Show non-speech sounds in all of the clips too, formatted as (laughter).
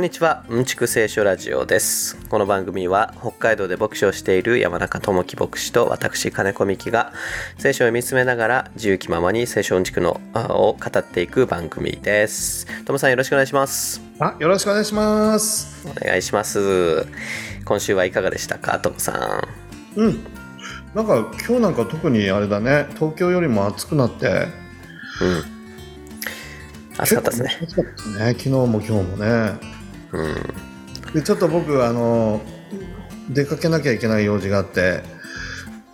こんにちは、うんちく聖書ラジオです。この番組は北海道で牧師をしている山中智樹牧師と私金子美希が聖書を見つめながら自由気ままに聖書うんちくのあを語っていく番組です。ともさんよろしくお願いします。あ、よろしくお願いします。お願いします。今週はいかがでしたか、ともさん？うん。なんか今日なんか特にあれだね、東京よりも暑くなって。うん。暑かったですね。暑かったですね。昨日も今日もね。うん。で、ちょっと僕あの出かけなきゃいけない用事があって、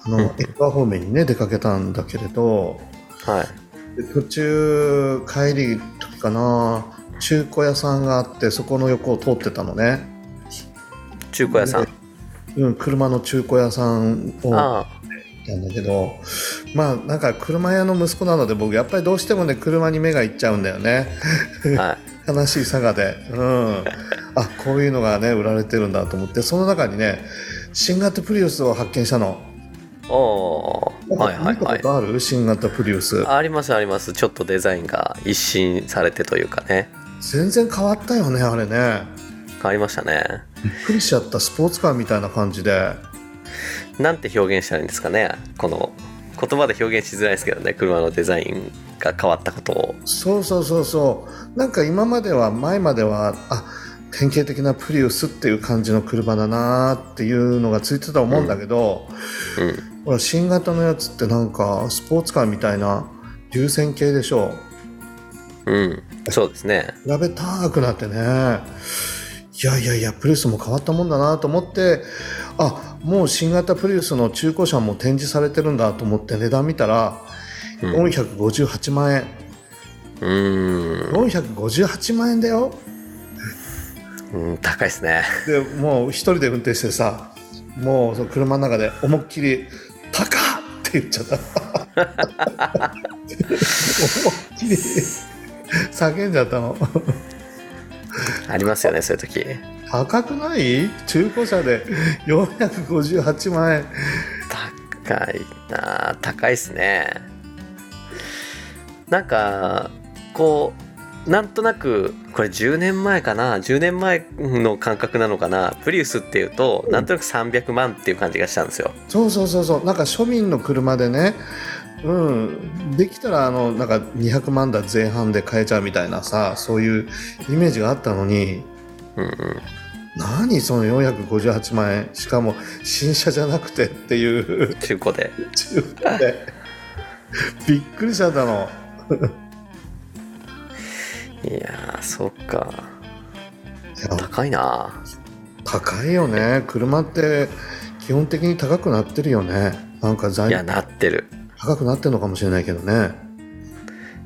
あの、うんエクア方面にね出かけたんだけれど、はい。で途中帰り時かな、中古屋さんがあってそこの横を通ってたのね。中古屋さん。うん、車の中古屋さんをあなんだけどまあなんか車屋の息子なので僕やっぱりどうしてもね車に目がいっちゃうんだよねあ。はい。悲しい佐賀でうんあこういうのがね売られてるんだと思ってその中にね新型プリウスを発見したのおー。はいはいはいある？新型プリウスありますあります。ちょっとデザインが一新されてというかね。全然変わったよねあれね変わりましたね。びっくりしちゃったスポーツカーみたいな感じでなんて表現したらいいんですかね。この言葉で表現しづらいですけどね。車のデザインが変わったことを。そうそうそうそうなんか今までは前まではあ典型的なプリウスっていう感じの車だなーっていうのがついてたと思うんだけど、うん。ほら新型のやつってなんかスポーツカーみたいな流線形でしょうん。そうですね。比べ高くなってねいやいやいやプリウスも変わったもんだなと思ってあもう新型プリウスの中古車も展示されてるんだと思って値段見たらうん。う458万円、ーん458万円だようん。高いですね。でもう一人で運転してさもうその車の中で思いっきり「高っ!」って言っちゃった (laughs) 思いっきり叫んじゃったのありますよね、そういう時。高くない？中古車で458万円高いなあ高いですねなんかこうなんとなくこれ10年前かな10年前の感覚なのかなプリウスっていうとなんとなく300万っていう感じがしたんですよ。そうそうそうそう。なんか庶民の車でねうん。できたらあのなんか200万台前半で買えちゃうみたいなさそういうイメージがあったのにうんうん。何その458万円しかも新車じゃなくてっていう。中古で。中古で。びっくりしちゃったの (laughs) いやーそっか。高いな。高いよね。車って基本的に高くなってるよね。なんか材料。いやなってる。高くなってるのかもしれないけどね。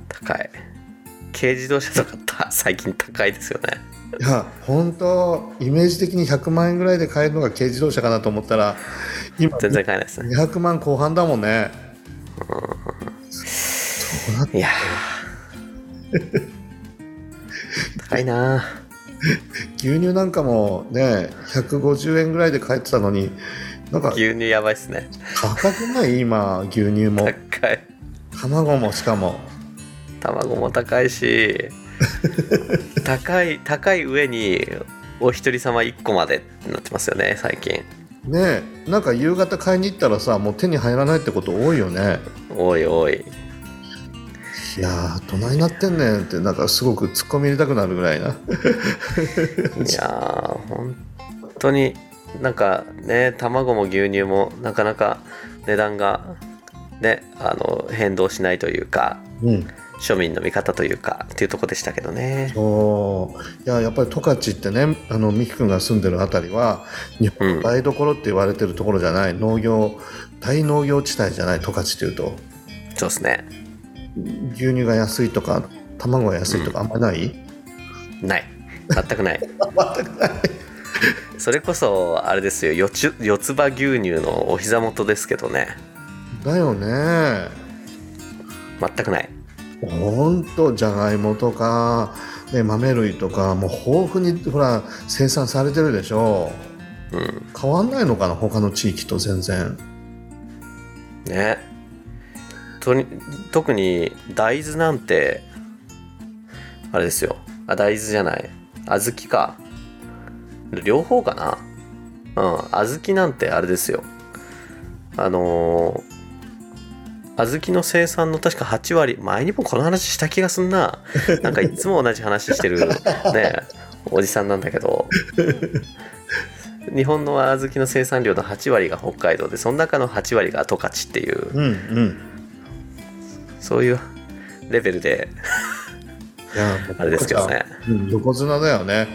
高い。軽自動車とかた最近高いですよね。いや本当イメージ的に100万円ぐらいで買えるのが軽自動車かなと思ったら今全然買えないですね。200万後半だもんねいやー。高いな牛乳なんかもね150円ぐらいで買えてたのになんか牛乳やばいっすね。高くない？今牛乳も。高い。卵もしかも。卵も高いし (laughs) 高い高い上にお一人様1個までってなってますよね最近。ねえなんか夕方買いに行ったらさもう手に入らないってこと多いよね。おいおいいやーどないなってんねんってなんかすごく突っ込み入れたくなるぐらいな。いやー本当になんかね卵も牛乳もなかなか値段がねあの変動しないというかうん。庶民の味方というかっていうとこでしたけどね。そう。いややっぱり十勝ってねあの美樹君が住んでるあたりは日本の台所って言われてるところじゃない、農業大農業地帯じゃない十勝っていうと。そうですね牛乳が安いとか卵が安いとかあんまりない、ない。全くない。(laughs) 全くない。それこそあれですよ。四つ四つ葉牛乳のお膝元ですけどね。だよね。全くない。ほんとじゃがいもとか、ね、豆類とかもう豊富にほら生産されてるでしょ。うん。変わんないのかな？他の地域と全然。ねとに特に大豆なんてあれですよ。あ大豆じゃない。小豆か。両方かな。うん。小豆なんてあれですよ。あのー小豆の生産の確か8割前にもこの話した気がすんな。(laughs) なんかいつも同じ話してるねおじさんなんだけど。日本の小豆の生産量の8割が北海道でその中の8割が十勝っていう。うんうんそういうレベルで。いや (laughs) あれですけどね。うん横綱だよね。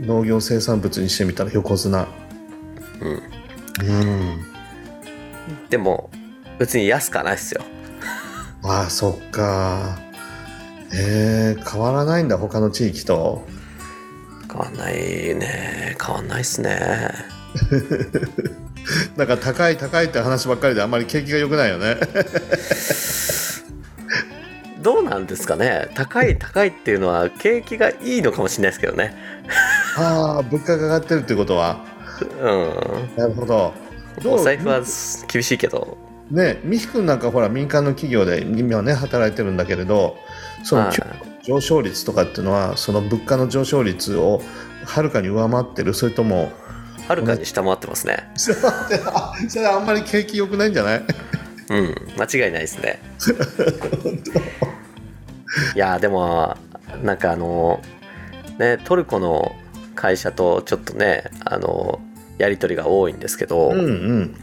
農業生産物にしてみたら横綱。うん。うん。でも別に安くはないっすよ。(laughs) ああそっか。えー、変わらないんだ他の地域と？変わんないね。変わんないっすね。(laughs) なんか高い高いって話ばっかりであんまり景気が良くないよねどうなんですかね？高い高いっていうのは景気がいいのかもしれないですけどね。ああ物価が上がってるってことは。うん。なるほど。お財布は厳しいけど。ね美樹君なんかほら民間の企業で今ね働いてるんだけれどその上昇率とかっていうのはその物価の上昇率をはるかに上回ってる？それともはるかに下回ってますね。それはそれはあんまり景気良くないんじゃない？うん。間違いないですね。(laughs) いやでもなんかあのねトルコの会社とちょっとねあのやり取りが多いんですけど、うんうん。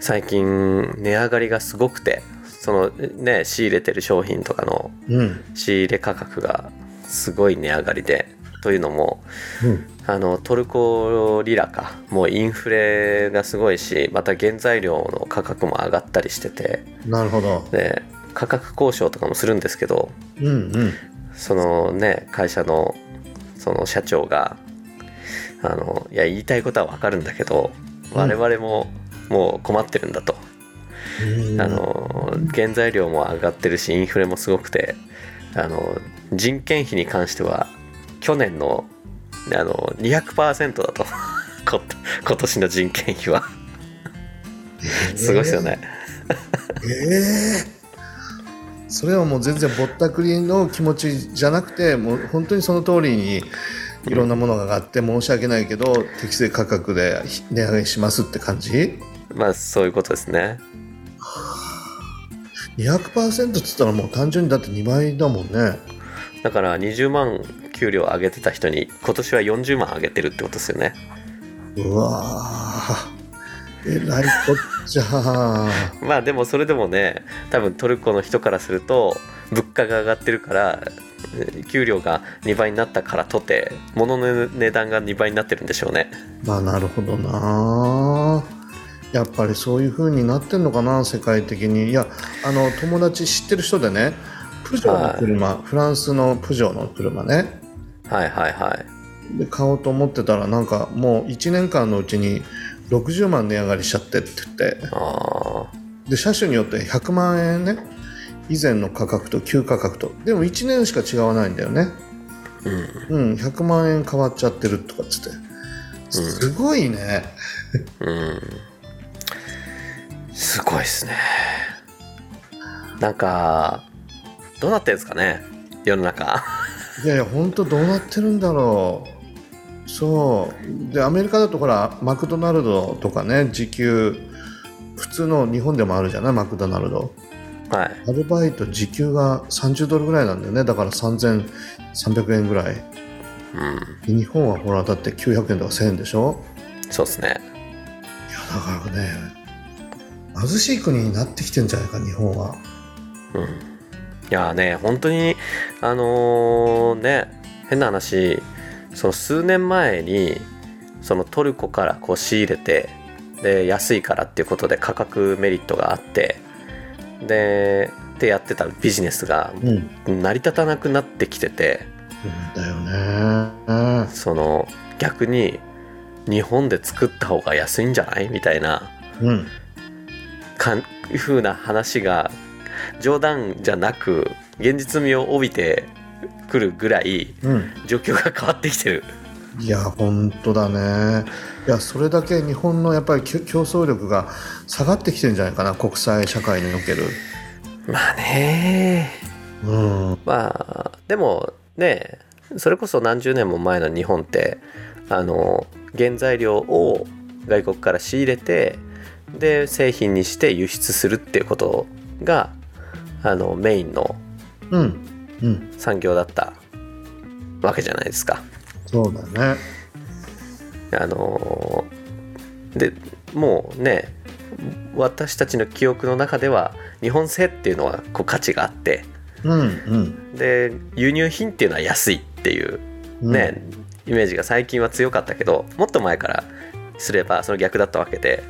最近値上がりがすごくてそのね仕入れてる商品とかのうん。仕入れ価格がすごい値上がりでというのもうんあのトルコリラか。もうインフレがすごいしまた原材料の価格も上がったりしてて。なるほど。で価格交渉とかもするんですけどうんうん。そのね会社のその社長があのいや言いたいことはわかるんだけどうん。我々ももう困ってるんだと、うんあの原材料も上がってるしインフレもすごくてあの人件費に関しては去年のあの200%だと。(laughs) こ今年の人件費は。すごいですよね、ええそれはもう全然ぼったくりの気持ちじゃなくてもう本当にその通りにいろんなものが上がって申し訳ないけど適正価格で値上げしますって感じ？まあそういうことですね。200%っつったらもう単純にだって2倍だもんね。だから20万給料上げてた人に今年は40万上げてるってことですよね。うわー。えらいこっちゃ (laughs) まあでもそれでもね多分トルコの人からすると物価が上がってるからえー給料が2倍になったからとて物の値段が2倍になってるんでしょうね。まあなるほどなやっぱりそういう風になってんのかな世界的に。いやあの友達知ってる人でねプジョーの車、フランスのプジョーの車ねはいはいはい。で買おうと思ってたらなんかもう1年間のうちに60万値上がりしちゃってって言って。あで車種によって100万円ね。以前の価格と旧価格と。でも1年しか違わないんだよね。ーうん。うん100万円変わっちゃってるとかっつって。すごいね、うん。すごいですね。なんかどうなってんですかね。世の中いやいや本当どうなってるんだろう。そう。でアメリカだとほらマクドナルドとかね時給普通の日本でもあるじゃない？マクドナルド。はい。アルバイト時給が30ドルぐらいなんだよね。だから3300円ぐらい。うん。日本はほらだって900円とか1000円でしょ？そうですね。いやだからね貧しい国になってきてんじゃないか日本は。うんいやーね本当にあのーね変な話その数年前にそのトルコからこう仕入れてで安いからっていうことで価格メリットがあってででやってたビジネスがうん。成り立たなくなってきててだよね。その逆に日本で作った方が安いんじゃない？みたいなうん。かん風な話が冗談じゃなく現実味を帯びてくるぐらいうん。状況が変わってきてる。いや本当だね。いやそれだけ日本のやっぱり競争力が下がってきてるんじゃないかな国際社会における。まあね。うん。まあでもねそれこそ何十年も前の日本ってあの原材料を外国から仕入れてで製品にして輸出するっていうことがあのメインのうんうん。産業だったわけじゃないですか。そうだね。あのでもうね私たちの記憶の中では日本製っていうのはこう価値があってうんうん。で輸入品っていうのは安いっていうね、イメージが最近は強かったけどもっと前からすればその逆だったわけで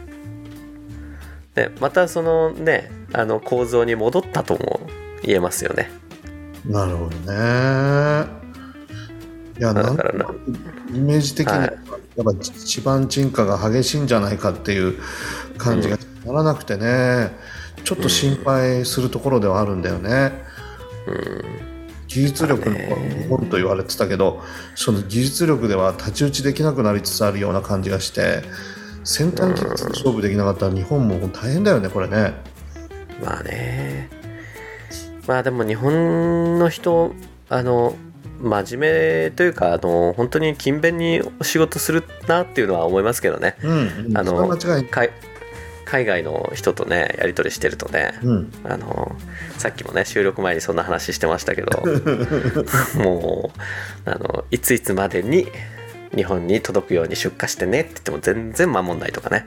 でまたそのねあの構造に戻ったとも言えますよね。なるほどね。いやだからな。イメージ的にははい。やっぱ地盤沈下が激しいんじゃないかっていう感じがならなくてね、ちょっと心配するところではあるんだよね。技術力の日本と言われてたけどその技術力では太刀打ちできなくなりつつあるような感じがして先端技術で勝負できなかったら日本も大変だよねこれね。まあね。まあでも日本の人あの真面目というかあの本当に勤勉に仕事するなっていうのは思いますけどね。うん、あのそれは間違いない。海海外の人とねやり取りしてるとね、うん。あのさっきもね収録前にそんな話してましたけど。(laughs) もうあのいついつまでに日本に届くように出荷してねって言っても全然守んないとかね。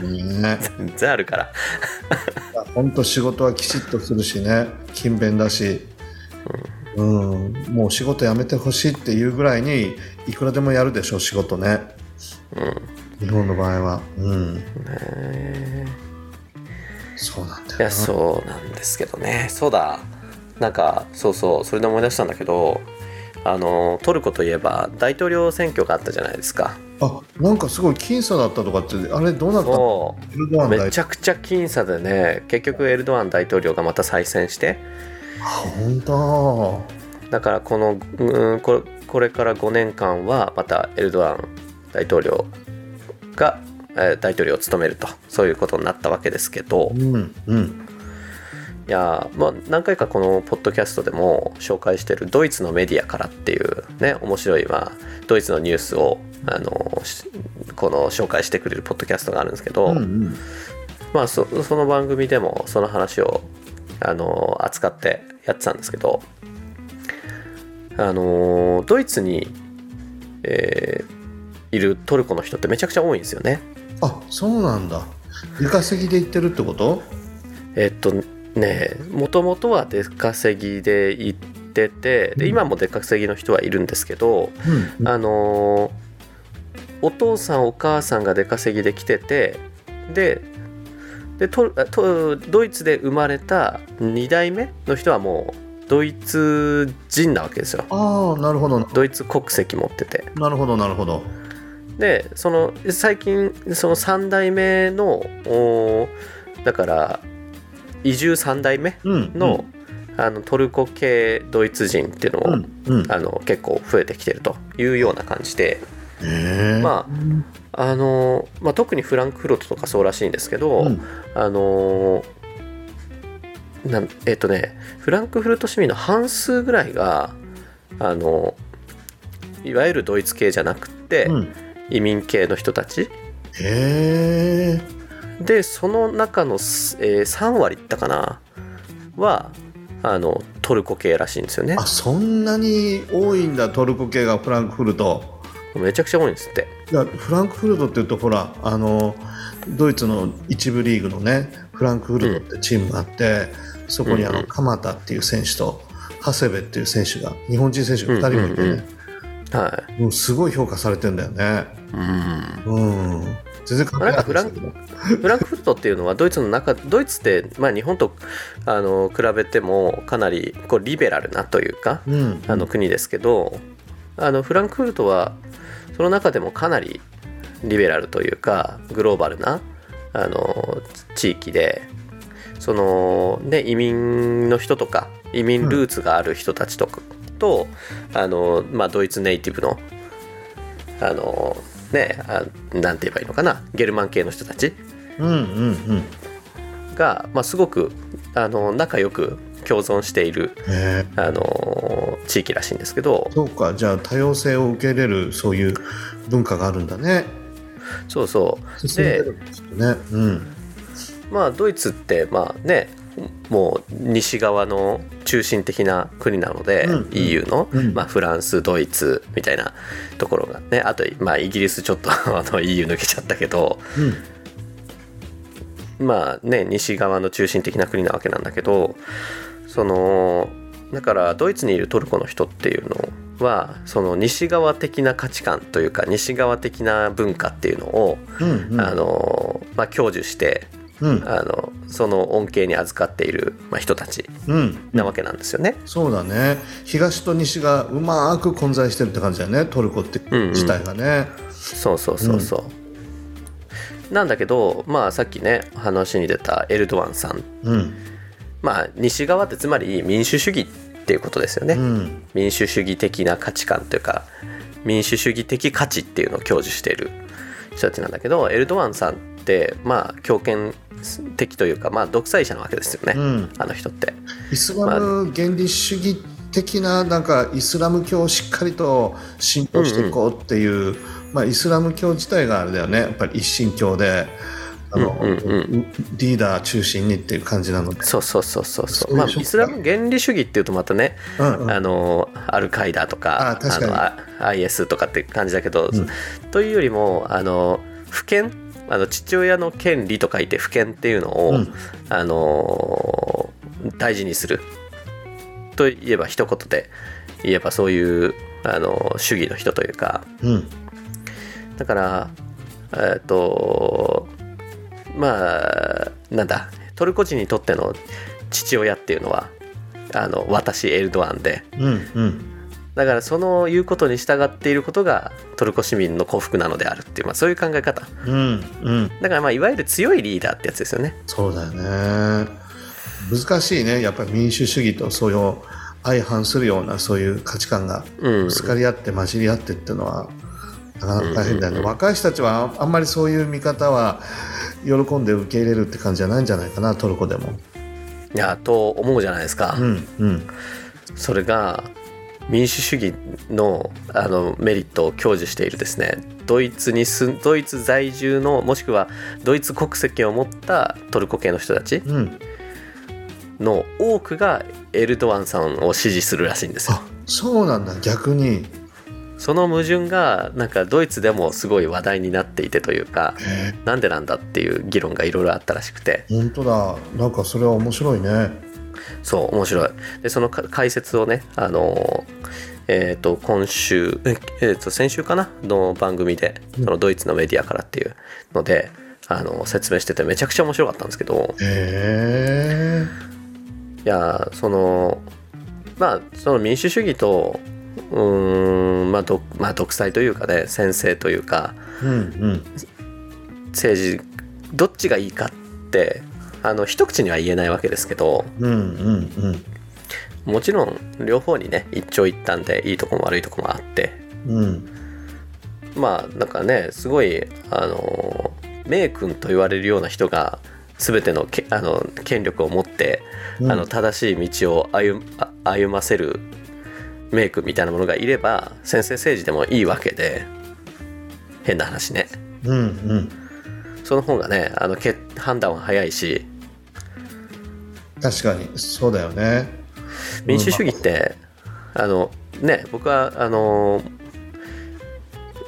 ね。全然あるから。本当仕事はきちっとするしね。勤勉だし、うん。もう仕事辞めてほしいっていうぐらいにいくらでもやるでしょ仕事ね、日本の場合は。うん。そうなんだよいやそうなんですけどね。そうだ。なんかそうそう。それで思い出したんだけどあのトルコといえば大統領選挙があったじゃないですか。あなんかすごい僅差だったとかってあれどうなった？のそう。めちゃくちゃ僅差でね結局エルドアン大統領がまた再選して。あ本当。だからこのうんこれこれから5年間はまたエルドアン大統領が、えー大統領を務めると。そういうことになったわけですけど。うんうんいやーまあ何回かこのポッドキャストでも紹介してるドイツのメディアからっていうね面白い、まあ、ドイツのニュースをあのしこの紹介してくれるポッドキャストがあるんですけど、うんうん。まあそその番組でもその話をあの扱ってやってたんですけどあのドイツに、えーいるトルコの人ってめちゃくちゃ多いんですよね。あそうなんだ。出稼ぎで行ってるってこと？えっとねもともとは出稼ぎで行っててで今も出稼ぎの人はいるんですけど、うん。あのお父さんお母さんが出稼ぎで来ててででととドイツで生まれた2代目の人はもうドイツ人なわけですよ。ああなるほど。ドイツ国籍持ってて。なるほどなるほど。でその最近その3代目のおだから移住3代目うんの,、あのトルコ系ドイツ人っていうのも、うんうん。あの結構増えてきてるというような感じで、まああのまあ、特にフランクフルトとかそうらしいんですけど、うん。あのなんえっ、とねフランクフルト市民の半数ぐらいがあのいわゆるドイツ系じゃなくて、うん。移民系の人たちへえでその中の、えー3割いったかなはあのトルコ系らしいんですよね。あそんなに多いんだトルコ系がフランクフルト。めちゃくちゃ多いんですって。フランクフルトっていうとほらあのドイツの一部リーグのねフランクフルトってチームがあって、そこにあうん。うんの鎌田っていう選手と長谷部っていう選手が日本人選手が2人もいてね、うんうんはもうすごい評価されてんだよね。い、うん。うん。全然関係なんかフランフランクフルトっていうのはドイツの中ドイツって、まあ、日本とあの比べてもかなりこうリベラルなというかうん。あの国ですけどあのフランクフルトはその中でもかなりリベラルというかグローバルなあの地域でその、ね、移民の人とか移民ルーツがある人たちとかと、あのまあ、ドイツネイティブのあのねあなんて言えばいいのかなゲルマン系の人たち。が、まあ、すごくあの仲良く共存している、あの地域らしいんですけど。そうかじゃあ多様性を受け入れるそういう文化があるんだね。そうそう。でね。うん。まあドイツってまあねもう西側の中心的な国なので、うんうん。EU の、うん。まあ、フランスドイツみたいなところがねあと、まあ、イギリスちょっと (laughs) あの EU 抜けちゃったけどまあね西側の中心的な国なわけなんだけどそのだからドイツにいるトルコの人っていうのはその西側的な価値観というか西側的な文化っていうのを、うんうん。あのまあ、享受してうん。あのその恩恵に預かっている、まあ、人たちうん。なわけなんですよね。そうだね。東と西がうまく混在してるって感じだよね。トルコってんうん。自体がね、そうそうそうそう。なんだけど、まあ、さっきね話に出たエルドアンさん、うん。まあ、西側ってつまり民主主義っていうことですよね。うん。民主主義的な価値観というか民主主義的価値っていうのを享受している人たちなんだけどエルドアンさんってまあ強権的というか、まあ、独裁者なわけですよね、うん。あの人って。イスラム原理主義的ななんかイスラム教をしっかりと浸透していこうっていう、まあ、イスラム教自体があれだよね。やっぱり一神教であの、うんうんリーダー中心にっていう感じなので、そうそうそうそうそう。まあ、食イスラム原理主義っていうとまたね、うんうん。あのアルカイダとかあ確かに。のあ IS とかって感じだけど、うん。というよりもあの父権あの父親の権利と書いて父権っていうのを、うん。あの大事にするといえば一言で言えばそういうあの主義の人というか。うん。だからえっとまあなんだトルコ人にとっての父親っていうのはあの私エルドアンで。うんうんだからその言うことに従っていることがトルコ市民の幸福なのであるっていう、まあ、そういう考え方。うんうん。だからまあいわゆる強いリーダーってやつですよね。そうだよね。難しいね。やっぱり民主主義とそういう相反するようなそういう価値観がうん。ぶつかり合って混じり合ってっていうのはなかなか大変だよね、若い人たちはあんまりそういう見方は喜んで受け入れるって感じじゃないんじゃないかなトルコでも。いやと思うじゃないですか、うんうん。それが民主主義のあのメリットを享受しているですね。ドイツに住んドイツ在住のもしくはドイツ国籍を持ったトルコ系の人たちうん。の多くがエルドアンさんを支持するらしいんですよ。あそうなんだ。逆に。その矛盾がなんかドイツでもすごい話題になっていてというかなんでなんだっていう議論がいろいろあったらしくて。本当だ。なんかそれは面白いねそう面白い。でそのか解説をねあのえっ、と今週ええーと先週かな？の番組でそのドイツのメディアからっていうのであの説明しててめちゃくちゃ面白かったんですけど。へえいやそのまあその民主主義とうーんまあどまあ独裁というかね専制というかうんうん。政治どっちがいいかってあの一口には言えないわけですけどうんうんうん。もちろん両方にね一長一短でいいとこも悪いとこもあってうん。まあなんかねすごいあの名君と言われるような人が全てのけあの権力を持って、うん。あの正しい道を歩あ歩ませる名君みたいなものがいれば先制政治でもいいわけで変な話ね。うんうんその方がねあのけ判断は早いし。確かに。そうだよね。民主主義って、あのね僕はあの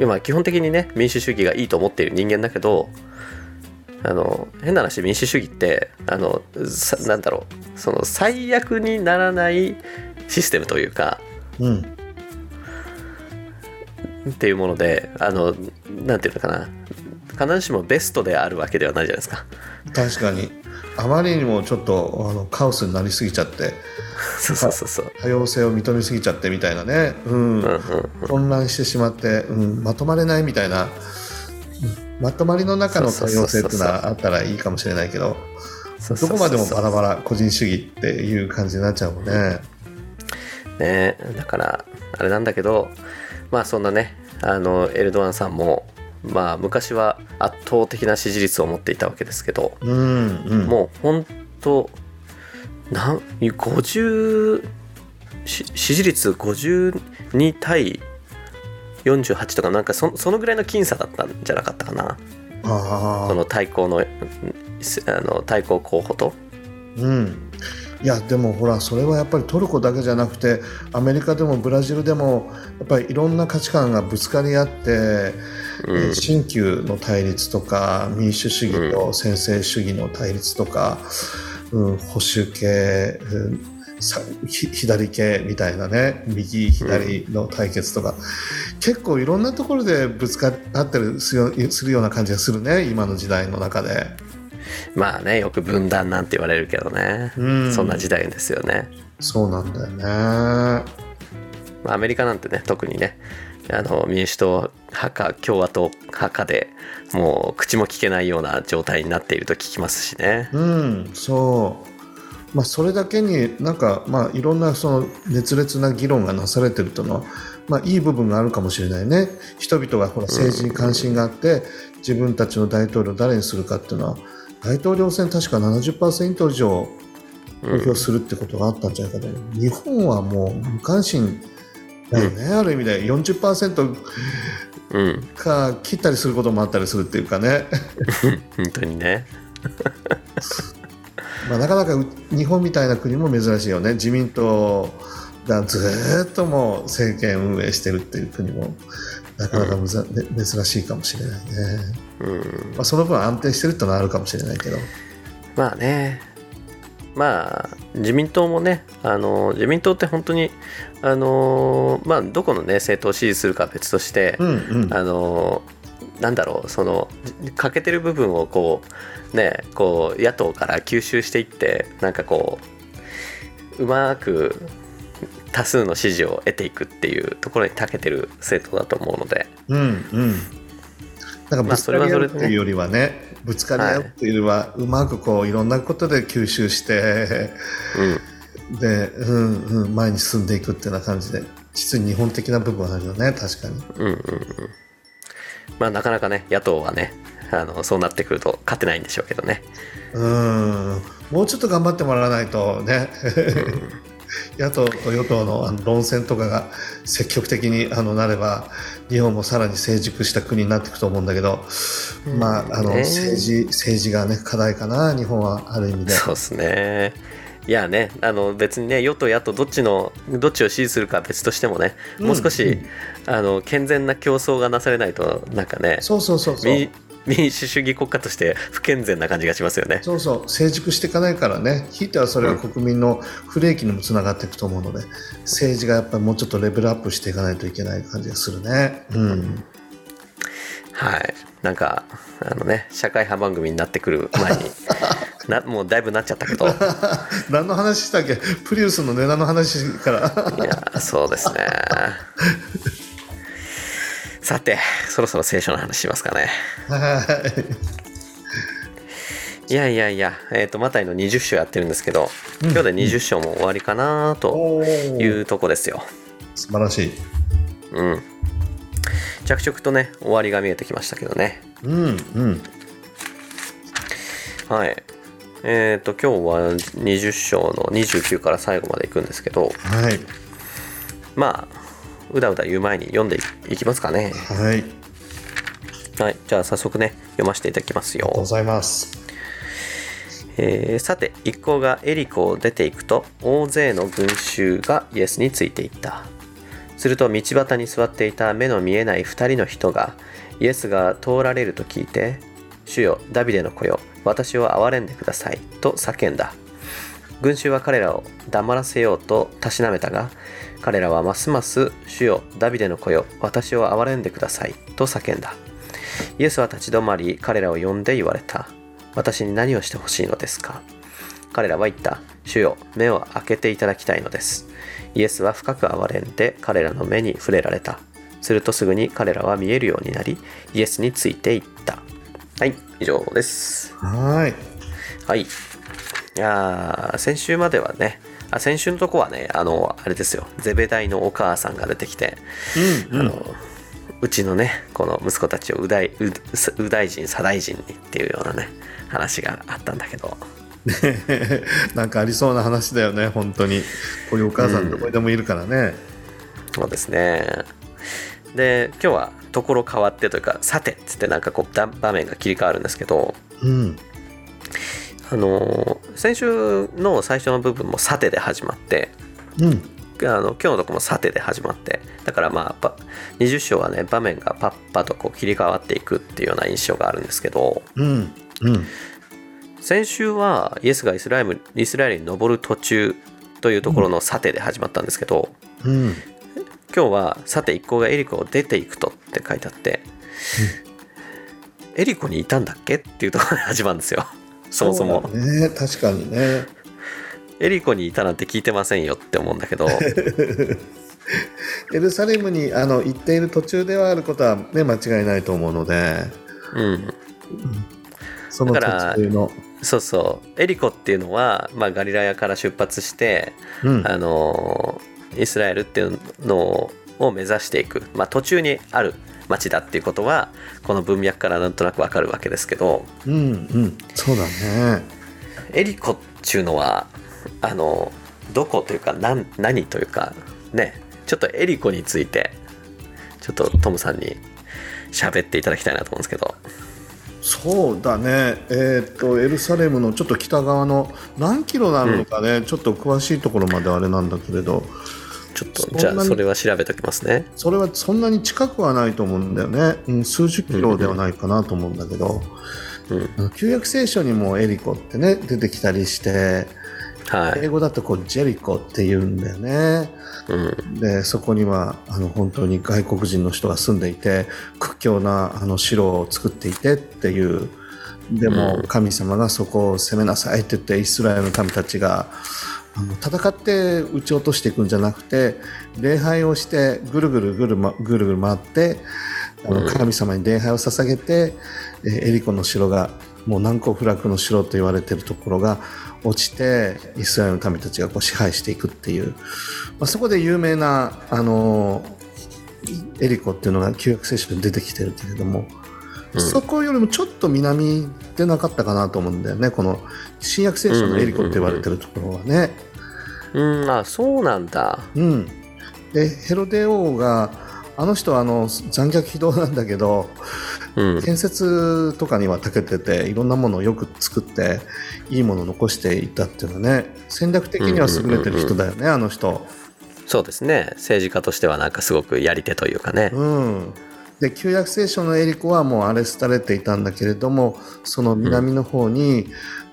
今基本的にね民主主義がいいと思っている人間だけどあの変な話民主主義ってあのさなんだろうその最悪にならないシステムというかうん。っていうものであのなんていうのかな必ずしもベストであるわけではないじゃないですか。確かに。あまりにもちょっとあのカオスになりすぎちゃって。(laughs) そうそうそうそう。多様性を認めすぎちゃってみたいなね、うん。うんうん混乱してしまって、うん、まとまれないみたいな、うんまとまりの中の多様性っていうのはあったらいいかもしれないけど。どこまでもバラバラ個人主義っていう感じになっちゃうもんね。ね。だからあれなんだけどまあそんなねあのエルドアンさんもまあ昔は圧倒的な支持率を持っていたわけですけど、うんうん、もう本当なん50し支持率52対48とかなんかそそのぐらいの僅差だったんじゃなかったかな。あその対抗のうんあの対抗候補と。うん、いやでもほらそれはやっぱりトルコだけじゃなくてアメリカでもブラジルでもやっぱりいろんな価値観がぶつかり合って、うん新旧の対立とか民主主義と専制主義の対立とか、うん、保守系、うん左系みたいなね右左の対決とか、結構いろんなところでぶつかってるするような感じがするね今の時代の中で。まあねよく分断なんて言われるけどね、うんそんな時代ですよね、そうなんだよね。まあ、アメリカなんてね特にねあの民主党派か共和党派かでもう口も聞けないような状態になっていると聞きますしねうん、そう。まあ、それだけになんか、まあ、いろんなその熱烈な議論がなされてるとのは、まあ、いい部分があるかもしれないね。人々がほら政治に関心があって、自分たちの大統領を誰にするかっていうのは、大統領選確か70%以上投票するってことがあったんじゃないかと、日本はもう無関心だよね、ある意味で。40%うん。か切ったりすることもあったりするっていうかね。(laughs) 本当にね。(laughs) まあ、なかなかう日本みたいな国も珍しいよね。自民党がずーっともう政権運営してるっていう国もなかなかむず、ね珍しいかもしれないね、うんまあ、その分安定してるってのはあるかもしれないけど。まあね。まあ自民党もねあの自民党って本当にあのまあどこのね政党を支持するかは別として、うんうん。あのなんだろうその欠けてる部分をこうねこう野党から吸収していってなんかこううまく多数の支持を得ていくっていうところに長けてる政党だと思うので。うんうんなんかぶつかり合うっていうよりはね,、ぶつかり合うっていうよりは、うまくこういろんなことで吸収してうん。で、うんうん、前に進んでいくっていうような感じで実に日本的な部分はあるよね確かに。うんうんうん。まあなかなかね野党はねあのそうなってくると勝てないんでしょうけどね。うん。もうちょっと頑張ってもらわないとね、野党と与党のあの論戦とかが積極的にあのなれば日本もさらに成熟した国になっていくと思うんだけど、まああのね。政治政治がね課題かな日本はある意味で。そうですね。いやねあの別にね与党野党どっちのどっちを支持するかは別としてもねもう少し、うん。あの健全な競争がなされないとなんかねそうそうそうそう民民主主義国家として不健全な感じがしますよね。そうそう。成熟していかないからね。ひいてはそれは国民の不利益にもつながっていくと思うので。政治がやっぱりもうちょっとレベルアップしていかないといけない感じがするね。うん。はい。なんかあのね社会派番組になってくる前に (laughs) なもうだいぶなっちゃったけど。い (laughs) 何の話したっけ？プリウスの値段の話から。やそうですね (laughs) さてそろそろ聖書の話しますかね。はい。やいやいや、えー、とマタイの20章やってるんですけど、今日で20章も終わりかなとおいーうとこですよ。素晴らしい。うん。着々とね終わりが見えてきましたけどね。うんうん。はい。えっ、と今日は20章の29から最後までいくんですけどはい。まあうだうだ言う前に読んでいきますかね。はい。はい。じゃあ早速ね読ませていただきますよ。ありがとうございます。えーさて一行がエリコを出ていくと大勢の群衆がイエスについていった。すると道端に座っていた目の見えない二人の人がイエスが通られると聞いて「主よダビデの子よ私を憐れんでください」と叫んだ。群衆は彼らを黙らせようとたしなめたが彼らはますます「主よダビデの子よ私を憐れんでください」と叫んだ。イエスは立ち止まり彼らを呼んで言われた。私に何をしてほしいのですか？彼らは言った。主よ目を開けていただきたいのです。イエスは深く憐れんで彼らの目に触れられた。するとすぐに彼らは見えるようになりイエスについていった。はい以上です。はい。はい。いやー先週まではねあ先週のとこはねあのあれですよ。ゼベダイのお母さんが出てきてうんうん。あのうちのねこの息子たちを右大右右大臣左大臣にっていうようなね話があったんだけど。(laughs) なんかありそうな話だよね本当に。こういうお母さんどこにでもいるからね、そうですね。で今日はところ変わってというかさてっつってなんかこうだ場面が切り替わるんですけどうんあのー先週の最初の部分もさてで始まってうん。あの今日のとこもさてで始まってだからまあば20章はね場面がパッパとこう切り替わっていくっていうような印象があるんですけどうん。うん。先週はイエスがイスラエルイスラエルに登る途中というところのさてで始まったんですけど、うん。今日はさて一行がエリコを出ていくとって書いてあって、エリコにいたんだっけっていうところで始まるんですよそもそも。ね。確かにね。エリコにいたなんて聞いてませんよって思うんだけど。(laughs) エルサレムにあの行っている途中ではあることは、ね、間違いないと思うので。うん。その途中の。そうそう。エリコっていうのは、まあ、ガリラヤから出発して、うん。あのイスラエルっていうのを目指していく、まあ、途中にある町だっていうことはこの文脈からなんとなくわかるわけですけどうんうん。そうだね。エリコっていうのはあのどこというか何何というかねちょっとエリコについてちょっとトムさんに喋っていただきたいなと思うんですけど。そうだね。えっ、とエルサレムのちょっと北側の何キロなのかね、ちょっと詳しいところまであれなんだけれどちょっとじゃあそれは調べておきますね。それはそんなに近くはないと思うんだよね、うん、数十キロではないかなと思うんだけど、うん。旧約聖書にもエリコってね出てきたりしてはい。英語だとこうジェリコって言うんだよね。うん。でそこにはあの本当に外国人の人が住んでいて屈強なあの城を作っていてっていうでもうん。神様がそこを攻めなさいって言ってイスラエルの民たちがあの戦って撃ち落としていくんじゃなくて礼拝をしてぐるぐるぐる,、ま、ぐるぐる回ってあのうん。神様に礼拝を捧げて、えーエリコの城がもう難攻不落の城と言われているところが落ちてイスラエルの民たちがこう支配していくっていう、まあ、そこで有名なあのエリコっていうのが旧約聖書に出てきてるけれども、うん。そこよりもちょっと南でなかったかなと思うんだよね。この新約聖書のエリコって言われてるところはね。うん。あそうなんだ。うん、でヘロデ王があの人はあの残虐非道なんだけどうん。建設とかには長けてていろんなものをよく作っていいものを残していたっていうのはね。戦略的には優れてる人だよね、あの人。そうですね。政治家としてはなんかすごくやり手というかね。うん、で旧約聖書のエリコはもうアレスタれていたんだけれどもその南の方に、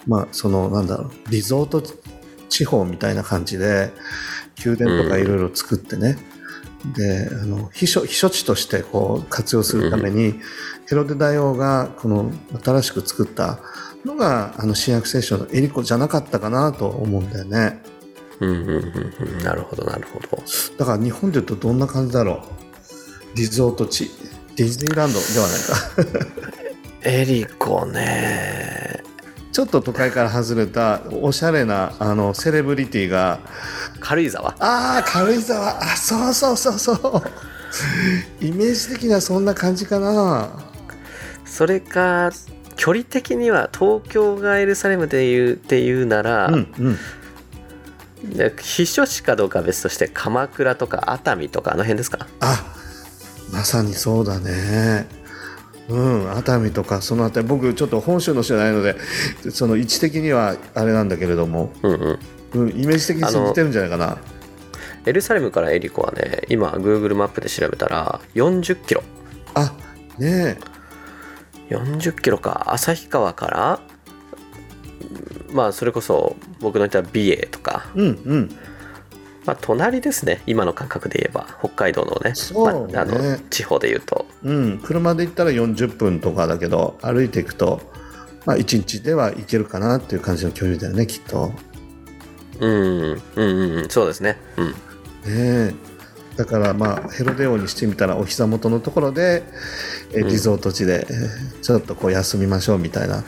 まあそのなんだろうリゾート地方みたいな感じで宮殿とかいろいろ作ってね、であの避暑避暑地としてこう活用するために、ヘロデ大王がこの新しく作ったのがあの新約聖書のエリコじゃなかったかなと思うんだよね。うんうんうんうん。なるほどなるほど。だから日本でいうとどんな感じだろう？リゾート地ディズニーランドではないか。(laughs) エリコね。ちょっと都会から外れたおしゃれなあのセレブリティが。軽井沢。ああ軽井沢。あそうそうそうそう。イメージ的にはそんな感じかな。それか距離的には東京がエルサレムでいうっていうなら、うんうん。で避暑地かどうかは別として鎌倉とか熱海とかあの辺ですか？あまさにそうだね。うん熱海とかその辺り僕ちょっと本州の人じゃないのでその位置的にはあれなんだけれども、うんうん。うん、イメージ的に似てるんじゃないかな。エルサレムからエリコはね今 Google マップで調べたら40キロ。あね40キロか。旭川からうんまあそれこそ僕の言った美瑛とか。えうんうんまあ隣ですね。今の感覚で言えば。北海道のね。そうね。まあ、あの地方で言うと。うん、車で行ったら40分とかだけど歩いていくと、まあ、1日では行けるかなっていう感じの距離だよねきっと。うん。うんうんうん。そうですね。うん。ねえ。だからまあヘロデ王にしてみたらお膝元のところで、えうん。リゾート地で、えーちょっとこう休みましょうみたいな、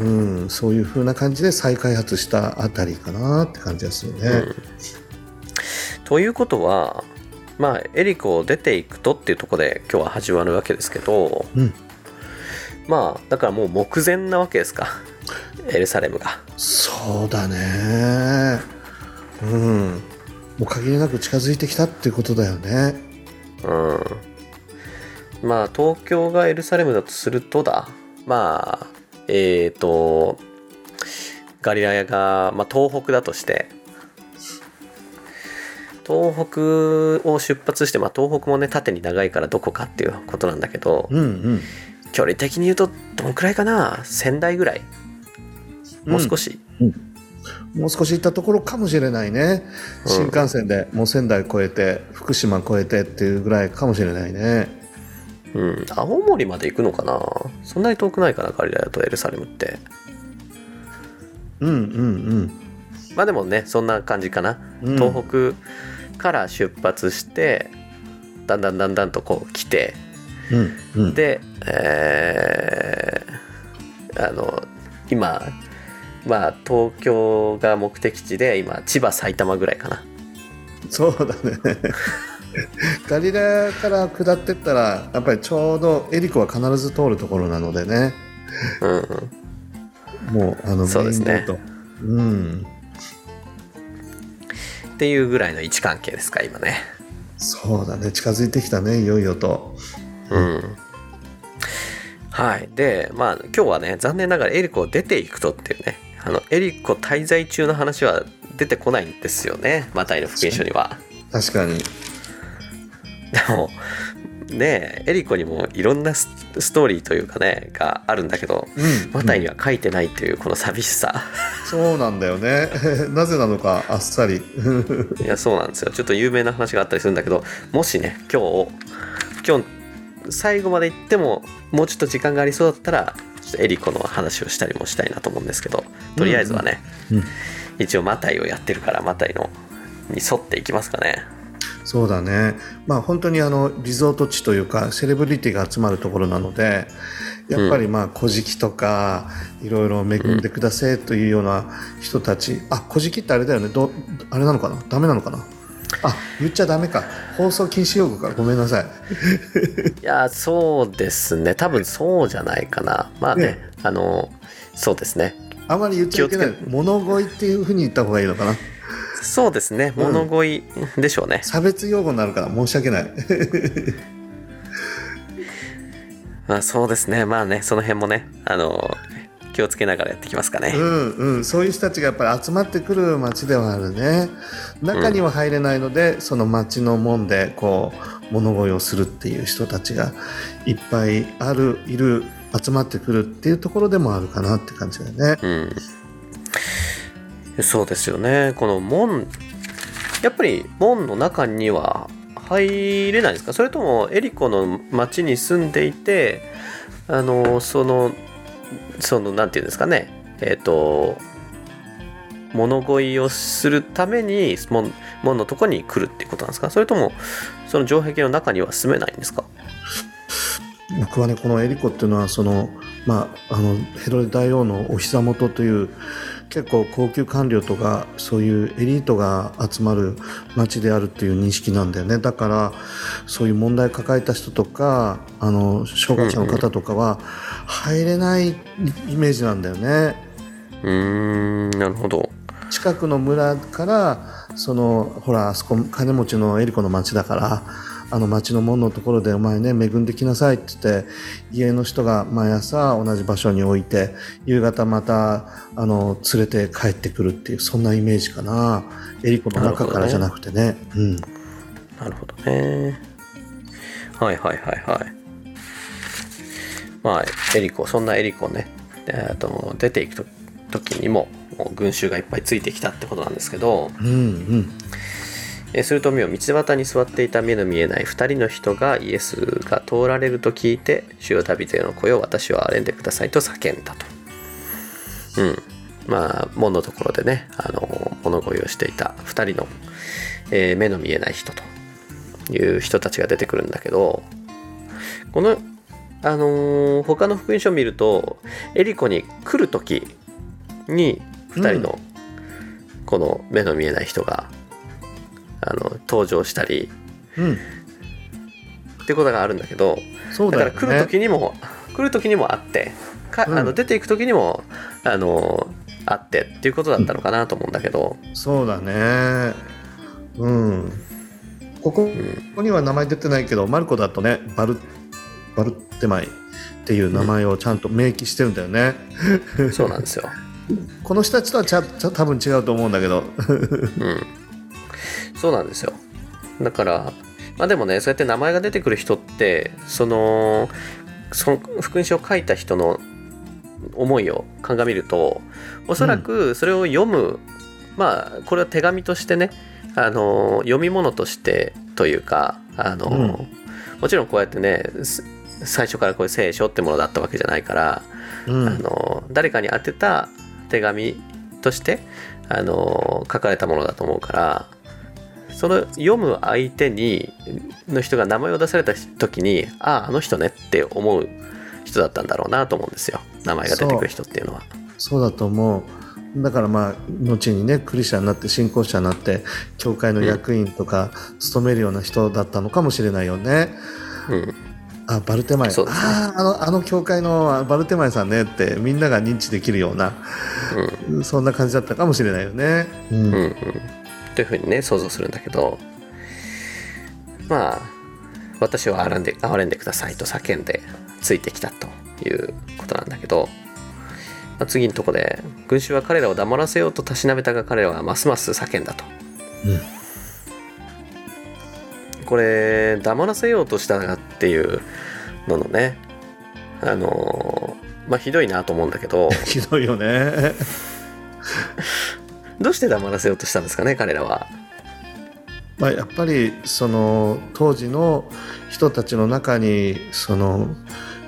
うん、そういう風な感じで再開発したあたりかなって感じですよね。うんということはまあエリコを出ていくとっていうところで今日は始まるわけですけど、うん。まあだからもう目前なわけですか？エルサレムが。そうだね。うん。もう限りなく近づいてきたっていうことだよね。うん。まあ東京がエルサレムだとするとだ。まあえっ、とガリラヤが、まあ、東北だとして東北を出発して、まあ、東北もね縦に長いからどこかっていうことなんだけど、うんうん。距離的に言うとどんくらいかな？仙台ぐらい？もう少し、もう少し行ったところかもしれないね。うん。新幹線でもう仙台越えて福島越えてっていうぐらいかもしれないね。うん、青森まで行くのかな？そんなに遠くないかなガリラヤとエルサレムって。うんうん。まあでもねそんな感じかな、うん。東北から出発してだんだんだんだんとこう来てうんうん。でえーあの今まあ東京が目的地で今千葉埼玉ぐらいかな。そうだね。(laughs) ガリラヤから下ってったらやっぱりちょうどエリコは必ず通るところなのでね。うんうん。もうあのそうですね。メインルートうんっていうぐらいの位置関係ですか今ね。そうだね。近づいてきたねいよいよと。うん。はい。でまあ今日はね残念ながらエリコを出ていくとっていうね。あのエリコ滞在中の話は出てこないんですよね。マタイの福音書には。確かに。でもねエリコにもいろんなスストーリーというかねがあるんだけどうん。マタイには書いてないというこの寂しさ。そうなんだよね。(laughs) なぜなのかあっさり。(laughs) いやそうなんですよ。ちょっと有名な話があったりするんだけどもしね今日今日最後まで行ってももうちょっと時間がありそうだったらちょっとエリコの話をしたりもしたいなと思うんですけどとりあえずはね、うん。一応マタイをやってるからマタイのに沿っていきますかねそうだね。まあ本当にあのリゾート地というかセレブリティが集まるところなのでやっぱりまあ古事記とかいろいろ恵んでくださいというような人たち、あ古事記ってあれだよね。どあれなのかな？ダメなのかな？あ言っちゃダメか。放送禁止用語か。ごめんなさい。(laughs) いやそうですね。多分そうじゃないかな。まあねね。あのそうですね。あまり言っちゃいけない。物乞いっていうふうに言った方がいいのかなそうですね。うん。物乞いでしょうね、差別用語になるから申し訳ない。(laughs) まあそうですね。まあねその辺もねあの気をつけながらやっていきますかね、うんうん。そういう人たちがやっぱり集まってくる街ではあるね。中には入れないので、その街の門でこう物乞いをするっていう人たちがいっぱいあるいる集まってくるっていうところでもあるかなって感じだよね。うん、そうですよね。この門やっぱり門の中には入れないですか？それともエリコの町に住んでいてあのそのそのなんていうんですかね？えっ、と物乞いをするために門門のとこに来るっていうことなんですか？それともその城壁の中には住めないんですか？僕はねこのエリコっていうのはそのまああのヘロデ大王のお膝元という結構高級官僚とかそういうエリートが集まる町であるっていう認識なんだよね。だからそういう問題抱えた人とかあの障害者の方とかは入れないイメージなんだよね。うーんなるほど。近くの村からそのほらあそこ金持ちのエリコの町だからあの町の門のところでお前ね恵んできなさいって言って家の人が毎朝同じ場所に置いて夕方またあの連れて帰ってくるっていうそんなイメージかな。エリコの中からじゃなくてね。うん。なるほどね。はいはいはいはい。まあ、エリコ、そんなエリコね、えーと出ていくと時にも、もう群衆がいっぱいついてきたってことなんですけど、うんうんえーすると見よ道端に座っていた目の見えない2人の人がイエスが通られると聞いて主よダビデの声を私は憐れんでくださいと叫んだと。うん。まあ門のところでねあの物乞いをしていた2人の、えー目の見えない人という人たちが出てくるんだけどこのあのー他の福音書を見るとエリコに来る時に2人のこの目の見えない人が、あの登場したり。うん。ってことがあるんだけどそうだよね。だから来る時にも、来る時にもあってか、うん。あの出ていく時にもあのあってっていうことだったのかなと思うんだけど、そうだね。うん。ここここには名前出てないけどマルコだとねバルバルテマイっていう名前をちゃんと明記してるんだよね、そうなんですよ。(laughs) この人たちとはちゃちゃ多分違うと思うんだけど。うん、そうなんですよ。だからまあでもねそうやって名前が出てくる人ってそのその福音書を書いた人の思いを鑑みるとおそらくそれを読む、まあこれは手紙としてねあの読み物としてというかあの、うん。もちろんこうやってねす最初からこういう聖書ってものだったわけじゃないから、うん。あの誰かに宛てた手紙としてあの書かれたものだと思うからその読む相手にの人が名前を出された時にあああの人ねって思う人だったんだろうなと思うんですよ。名前が出てくる人っていうのは。そうだと思う。だからまあ後にねクリスチャンになって信仰者になって教会の役員とか務めるような人だったのかもしれないよね。うん。あバルテマイ、ね。あああのあの教会のあバルテマイさんねってみんなが認知できるようなそんな感じだったかもしれないよね。うんうんうん、というふうにね想像するんだけどまあ私は憐れんで憐れんでくださいと叫んでついてきたということなんだけど、まあ、次のとこで群衆は彼らを黙らせようとたしなめたが彼らはますます叫んだと。これ黙らせようとしたっていうののねあのまあひどいなと思うんだけど (laughs) ひどいよね。(laughs) どうして黙らせようとしたんですかね彼らは。まあ、やっぱりその当時の人たちの中にその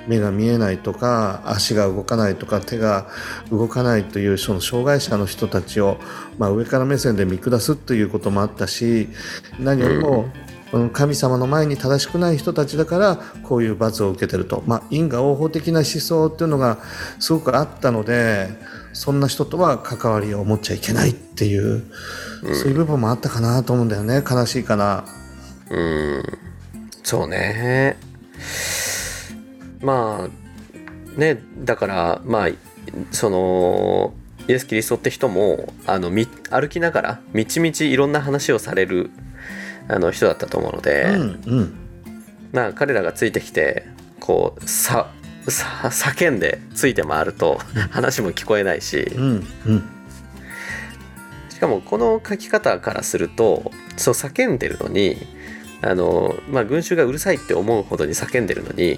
目が見えないとか足が動かないとか手が動かないというその障害者の人たちを、まあ、上から目線で見下すということもあったし何よりも、うん神様の前に正しくない人たちだからこういう罰を受けてると、まあ、因果応報的な思想っていうのがすごくあったのでそんな人とは関わりを持っちゃいけないっていう、そういう部分もあったかなと思うんだよね。悲しいかな。うん。そうね。まあねだからまあそのイエス・キリストって人もあのみ歩きながらみちみちいろんな話をされるあの人だったと思うので、うんうん。まあ彼らがついてきてこうささ叫んでついて回ると話も聞こえないし。うんうん。しかもこの書き方からするとそう叫んでるのにあの、まあ、群衆がうるさいって思うほどに叫んでるのに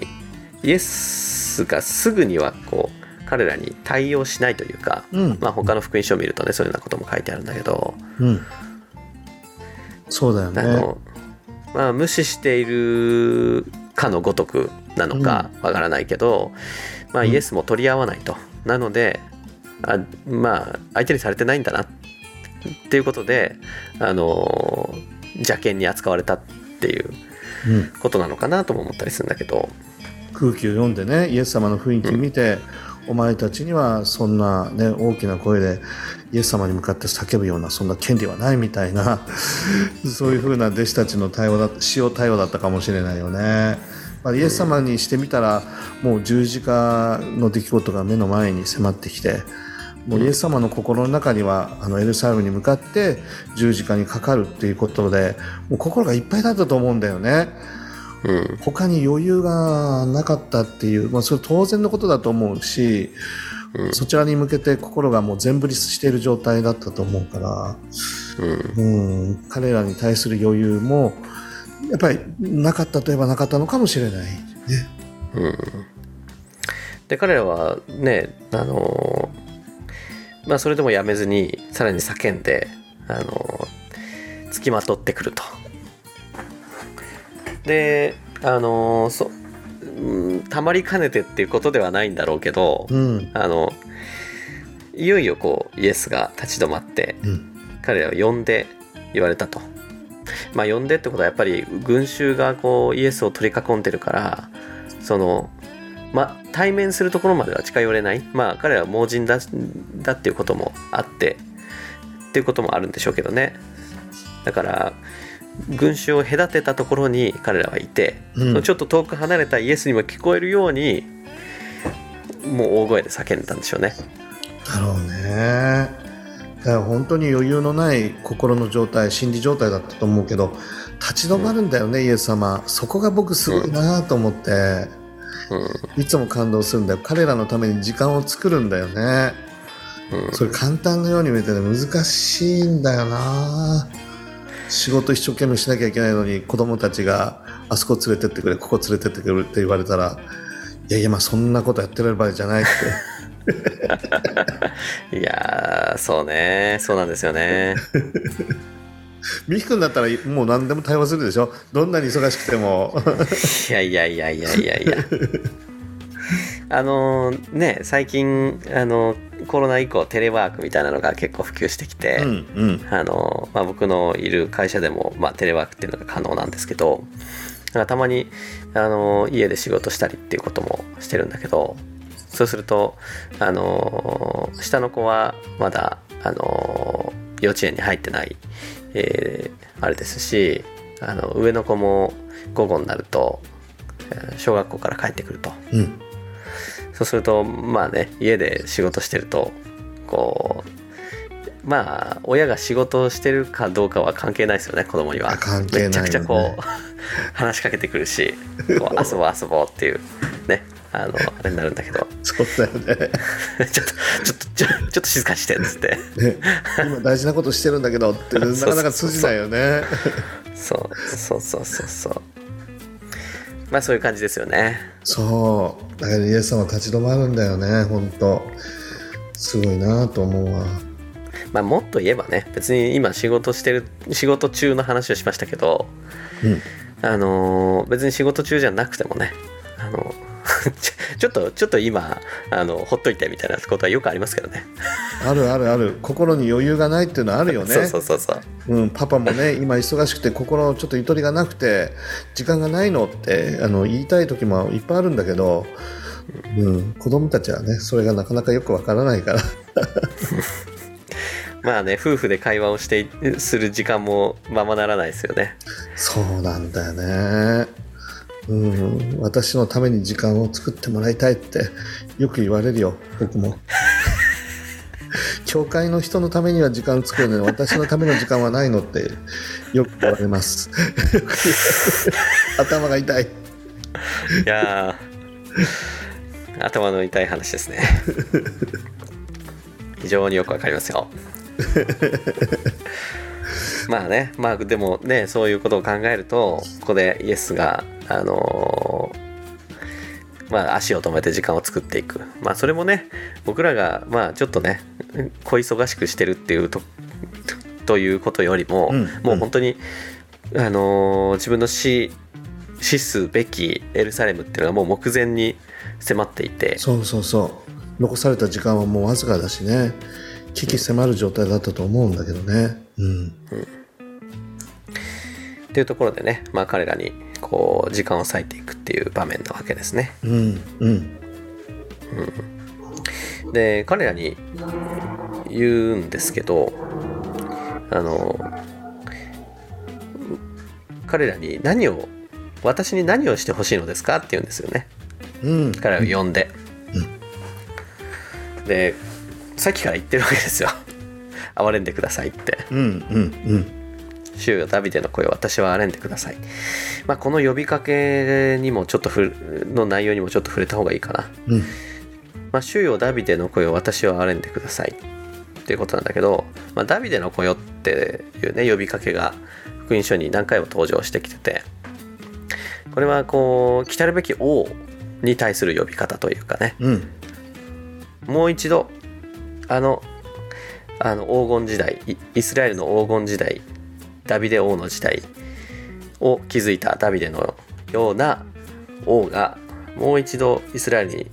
イエスがすぐにはこう彼らに対応しないというか、うん。まあ、他の福音書を見るとねそういうようなことも書いてあるんだけど、うん。そうだよね。あのまあ、無視しているかのごとくなのかわからないけど、まあ、うん。イエスも取り合わないと。なのであまあ相手にされてないんだなっていうことであの邪険に扱われたっていううん。ことなのかなとも思ったりするんだけど、空気を読んでねイエス様の雰囲気見て、お前たちにはそんな、ね、大きな声でイエス様に向かって叫ぶようなそんな権利はないみたいな (laughs) そういうふうな弟子たちの対応だ塩対応だったかもしれないよね。まあ、イエス様にしてみたら、もう十字架の出来事が目の前に迫ってきてもうイエス様の心の中にはあのエルサレムに向かって十字架にかかるっていうことでもう心がいっぱいだったと思うんだよね。うん他に余裕がなかったっていう、まあ、それ当然のことだと思うし、うん。そちらに向けて心がもう全振りしている状態だったと思うから、うん。うん、彼らに対する余裕もやっぱりなかったといえばなかったのかもしれない。ね、うん。で彼らはねあのまあそれでもやめずにさらに叫んであの付きまとってくるとであのそうんたまりかねてっていうことではないんだろうけど、うん。あのいよいよこうイエスが立ち止まってうん。彼らを呼んで言われたと。まあ呼んでってことはやっぱり群衆がこうイエスを取り囲んでるからそのまあ対面するところまでは近寄れない。まあ彼らは盲人だだっていうこともあってっていうこともあるんでしょうけどね。だから群衆を隔てたところに彼らはいて、うん。ちょっと遠く離れたイエスにも聞こえるようにもう大声で叫んだんでしょうね。だろうね。だから本当に余裕のない心の状態心理状態だったと思うけど立ち止まるんだよね、イエス様。そこが僕すごいなと思って、いつも感動するんだよ。彼らのために時間を作るんだよね。うん。それ簡単なように見えてね難しいんだよな仕事一生懸命しなきゃいけないのに子供たちがあそこ連れてってくれここ連れてってくれって言われたらいやいやまあそんなことやってる場合じゃないって。(laughs) いやーそうね。そうなんですよね。ミキ君だったらもう何でも対応するでしょ？どんなに忙しくても。いやいやいやいやいやいや。あのーね最近あのコロナ以降テレワークみたいなのが結構普及してきて、うんうん。あのまあ、僕のいる会社でも、まあ、テレワークっていうのが可能なんですけどなんかたまにあの家で仕事したりっていうこともしてるんだけどそうするとあの下の子はまだあの幼稚園に入ってない、えーあれですしあの上の子も午後になるとえー小学校から帰ってくると。うんそうするとまあね家で仕事してるとこうまあ親が仕事をしてるかどうかは関係ないですよね子供には。あ関係ないよね。めちゃくちゃこう (laughs) 話しかけてくるしこう (laughs) 遊ぼう遊ぼうっていうねあのあれになるんだけど。そうだよね。(laughs) ちょっとちょっとちょちょっと静かにしてっつって。ね今大事なことしてるんだけどってなかなか通じないよね。そうそうそうそうそうまあそういう感じですよね。そう。だからイエス様立ち止まるんだよね。本当。すごいなと思うわ。まあもっと言えばね別に今仕事してる仕事中の話をしましたけどうん。あのー別に仕事中じゃなくてもねあの (laughs) ちょっとちょっと今あのほっといてみたいなことはよくありますけどね。あるあるある。心に余裕がないっていうのはあるよね。(laughs) そうそうそうそう。うん、パパもね (laughs) 今忙しくて心ちょっとゆとりがなくて時間がないのってあの言いたい時もいっぱいあるんだけど、うん、子供たちはねそれがなかなかよくわからないから。まあね夫婦で会話をしてする時間もままならないですよね。そうなんだよね、うん、私のために時間を作ってもらいたいってよく言われるよ僕も。教会の人のためには時間作るのに私のための時間はないのってよく言われます。(laughs) 頭が痛い。いやー頭の痛い話ですね。非常によくわかりますよ。(laughs) まあねまあでもねそういうことを考えるとここでイエスがあのーまあ足を止めて時間を作っていく。まあそれもね僕らがまあちょっとね小忙しくしてるっていうとということよりも、うんもう本当に、あのー自分の死死すべきエルサレムっていうのがもう目前に迫っていて。そうそうそう。残された時間はもうわずかだしね。危機迫る状態だったと思うんだけどね。うん。っていうところでね、まあ、彼らにこう時間を割いていくっていう場面なわけですね。うん。うんで彼らに言うんですけどあの彼らに何を私に何をしてほしいのですかって言うんですよね。うん。彼らを呼んで、でさっきから言ってるわけですよ。(laughs) 憐れんでくださいって。うんうん主よダビデの声を私は憐れんでください、まあ、この呼びかけにもちょっとふの内容にもちょっと触れた方がいいかな。うん。まあ、主よダビデの声を私は憐れんでください。っていうことなんだけど、まあ、ダビデの声よっていうね呼びかけが福音書に何回も登場してきててこれはこう来たるべき王に対する呼び方というかね。うん。もう一度あのあの黄金時代イイスラエルの黄金時代ダビデ王の時代を築いたダビデのような王がもう一度イスラエルに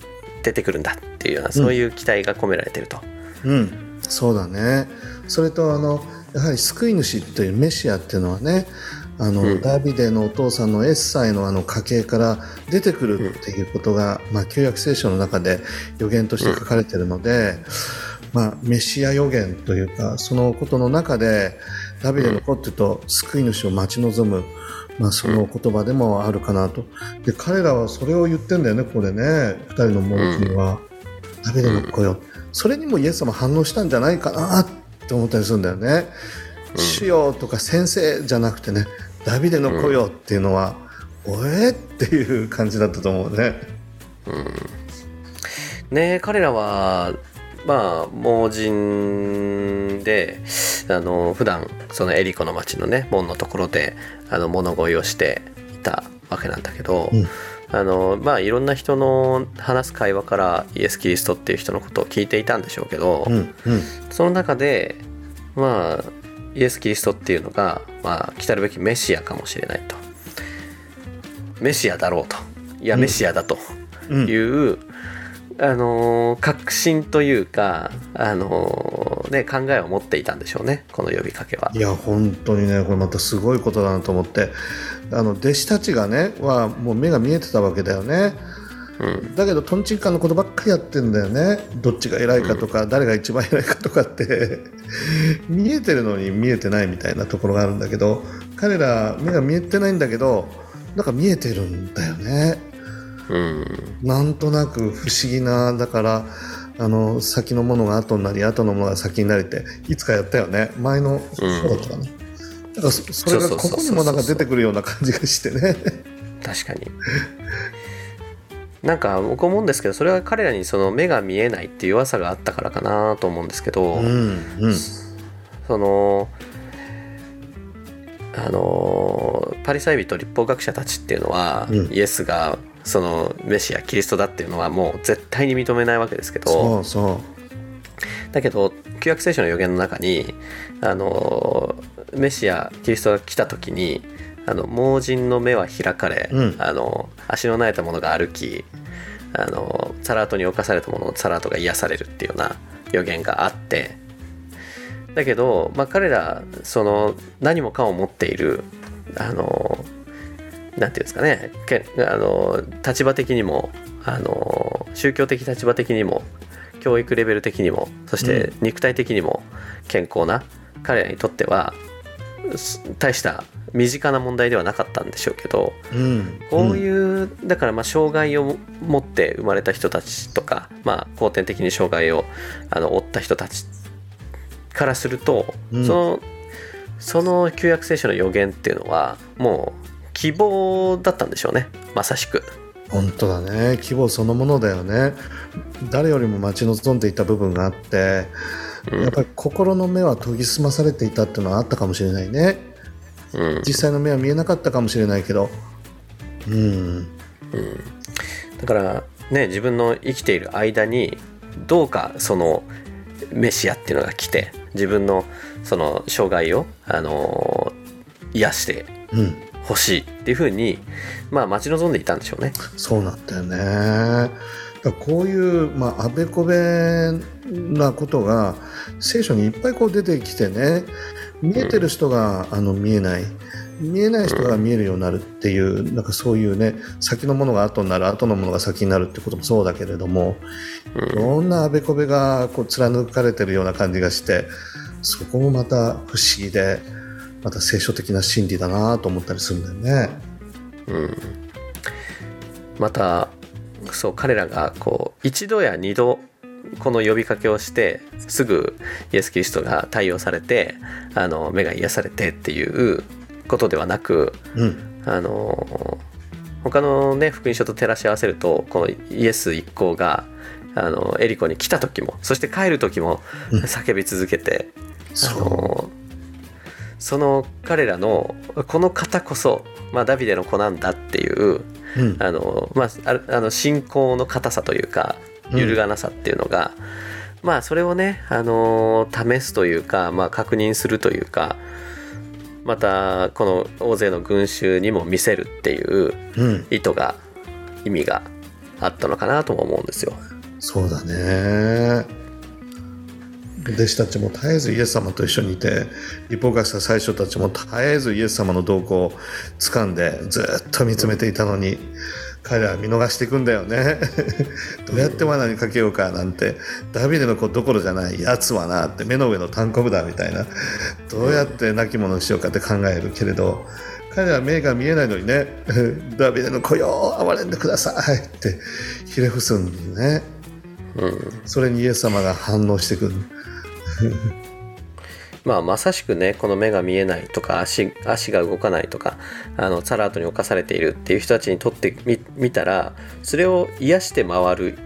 出てくるんだっていうようなそういう期待が込められてると、うん。そうだね。それとあのやはり救い主というメシアっていうのはねあの、うん。ダビデのお父さんのエッサイのあの家系から出てくるっていうことが、まあ、旧約聖書の中で予言として書かれてるので、まあ、メシア予言というかそのことの中でダビデの子っていうと救い主を待ち望む、まあ、その言葉でもあるかなとで彼らはそれを言ってんだよねここでね2人の盲人は。ダビデの子よ、それにもイエス様反応したんじゃないかなって思ったりするんだよね。主よとか先生じゃなくてねダビデの子よっていうのは、おえっていう感じだったと思うね。ね彼らはまあ盲人であの普段そのエリコの町のね門のところであの物乞いをしていたわけなんだけど、うん。あのまあいろんな人の話す会話からイエス・キリストっていう人のことを聞いていたんでしょうけど、うんうん。その中でまあイエス・キリストっていうのが、まあ、来たるべきメシアかもしれないと。メシアだろうと。いやうん。メシアだとうん。いう、あのー確信というか、あのーね、考えを持っていたんでしょうねこの呼びかけは。いや本当にねこれまたすごいことだなと思って。あの弟子たちがねはもう目が見えてたわけだよね。うん。だけどとんちんかんのことばっかりやってんだよね。どっちが偉いかとか、誰が一番偉いかとかって。(laughs) 見えてるのに見えてないみたいなところがあるんだけど彼ら目が見えてないんだけどなんか見えてるんだよねうん。なんとなく不思議なだからあの先のものが後になり後のものが先になりっていつかやったよね。前のそうだったかな、だからそそれがここにもなんか出てくるような感じがしてね。確かに。なんか僕思うんですけどそれは彼らにその目が見えないっていう弱さがあったからかなと思うんですけど、うんうん。そのあのパリサイ人立法学者たちっていうのは、うん。イエスがそのメシアキリストだっていうのはもう絶対に認めないわけですけどそうそだけど旧約聖書の予言の中にあのメシアキリストが来た時にあの盲人の目は開かれ、うん。あの足の苗えたものが歩きあのサラートに侵されたものサラートが癒されるっていうような予言があってだけど、まあ、彼らその何もかも持っているあのなんていうんですかね。けあの立場的にもあの宗教的立場的にも教育レベル的にもそして肉体的にも健康な彼らにとってはす大した身近な問題ではなかったんでしょうけどう、うん、こういう、だからまあ障害を持って生まれた人たちとか、まあ、後天的に障害をあの負った人たちからすると、うん。そのその旧約聖書の予言っていうのはもう希望だったんでしょうね。まさしく。本当だね。希望そのものだよね。誰よりも待ち望んでいた部分があって、うん。やっぱり心の目は研ぎ澄まされていたっていうのはあったかもしれないね。うん。実際の目は見えなかったかもしれないけど。うん。だからね自分の生きている間にどうかそのメシアっていうのが来て自分のその障害を、あの癒してうんほしいっていうふうにまあ待ち望んでいたんでしょうね。そうなんだよね。こういう、まあ、あべこべなことが聖書にいっぱいこう出てきてね。見えてる人が、あの見えない。見えない人が見えるようになるっていう、なんかそういうね先のものが後になる後のものが先になるってこともそうだけれども、いろんなあべこべがこう貫かれてるような感じがしてそこもまた不思議でまた聖書的な真理だなと思ったりするんだよね。うん、またそう彼らがこう一度や二度この呼びかけをしてすぐイエス・キリストが対応されてあの目が癒されてっていうことではなくうん。あの他のね福音書と照らし合わせるとこのイエス一行があのエリコに来た時もそして帰る時もうん。叫び続けて、あそう。のその彼らのこの方こそ、まあ、ダビデの子なんだっていううん。あの、まあ、あの信仰の硬さというか揺るがなさっていうのが、まあそれをね、あの試すというか、まあ、確認するというかまたこの大勢の群衆にも見せるっていううん。意図が意味があったのかなとも思うんですよ。そうだね弟子たちも絶えずイエス様と一緒にいて立法学者最初たちも絶えずイエス様の動向を掴んでずっと見つめていたのに彼らは見逃していくんだよね。(laughs) どうやって罠にかけようかなんてダビデの子どころじゃないやつはなって目の上の単行だみたいな。どうやって亡き者にしようかって考えるけれど彼らは目が見えないのにね「(laughs) ダビデの子よ憐れんでください」ってひれ伏すんだよね。うん。それにイエス様が反応してくる (laughs) まあまさしくねこの目が見えないとか足足が動かないとかあのサラートに侵されているっていう人たちにとってみ見たらそれを癒して回る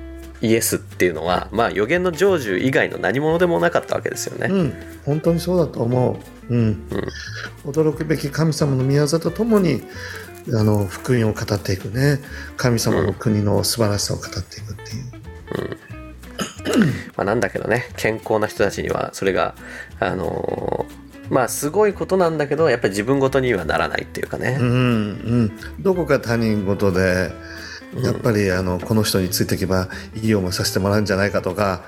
イエスっていうのはまあ予言の成就以外の何者でもなかったわけですよね。うん。本当にそうだと思う、うん。驚くべき神様の宮座とともにあの福音を語っていくね。神様の国の素晴らしさを語っていくっていう、まあ、なんだけどね健康な人たちにはそれがあのーまあすごいことなんだけどやっぱり自分ごとにはならないっていうかね。うんうん、どこか他人事でやっぱりあのこの人についていけばいい思いさせてもらうんじゃないかとか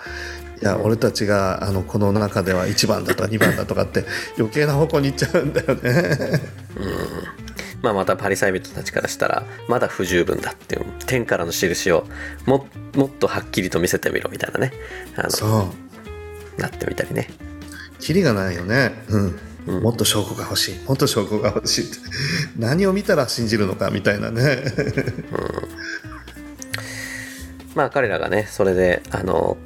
いや俺たちがあのこの中では1番だとか2番だとかって余計な方向に行っちゃうんだよね。まあ、またパリサイ人たちからしたらまだ不十分だっていう天からの印をももっとはっきりと見せてみろみたいなね。あのそう。なってみたりね。キリがないよね、うん。もっと証拠が欲しい。もっと証拠が欲しいって。(laughs) 何を見たら信じるのかみたいなね。まあ彼らがねそれであの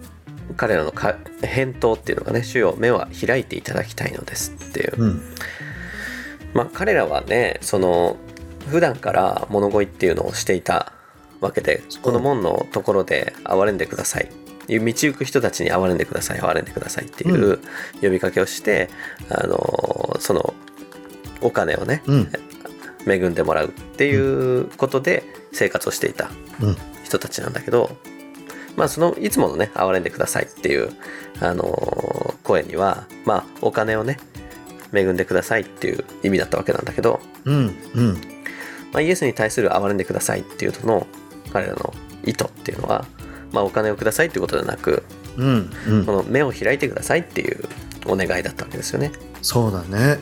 彼らのか返答っていうのがね主よ目は開いていただきたいのですっていう、うんまあ彼らはねその普段から物乞いっていうのをしていたわけでこの門のところで憐れんでください。道行く人たちに憐れんでください憐れんでくださいっていうう呼びかけをして、あのそのお金をねうん。恵んでもらうっていうことで生活をしていたうん。人たちなんだけど、まあそのいつものね憐れんでくださいっていう、あのー声にはまあお金をね恵んでくださいっていう意味だったわけなんだけど、うんうん。まあ、イエスに対する憐れんでくださいっていうのの彼らの意図っていうのは、まあ、お金をくださいっていうことではなくうんうん。この目を開いてくださいっていうお願いだったわけですよね。そうだね。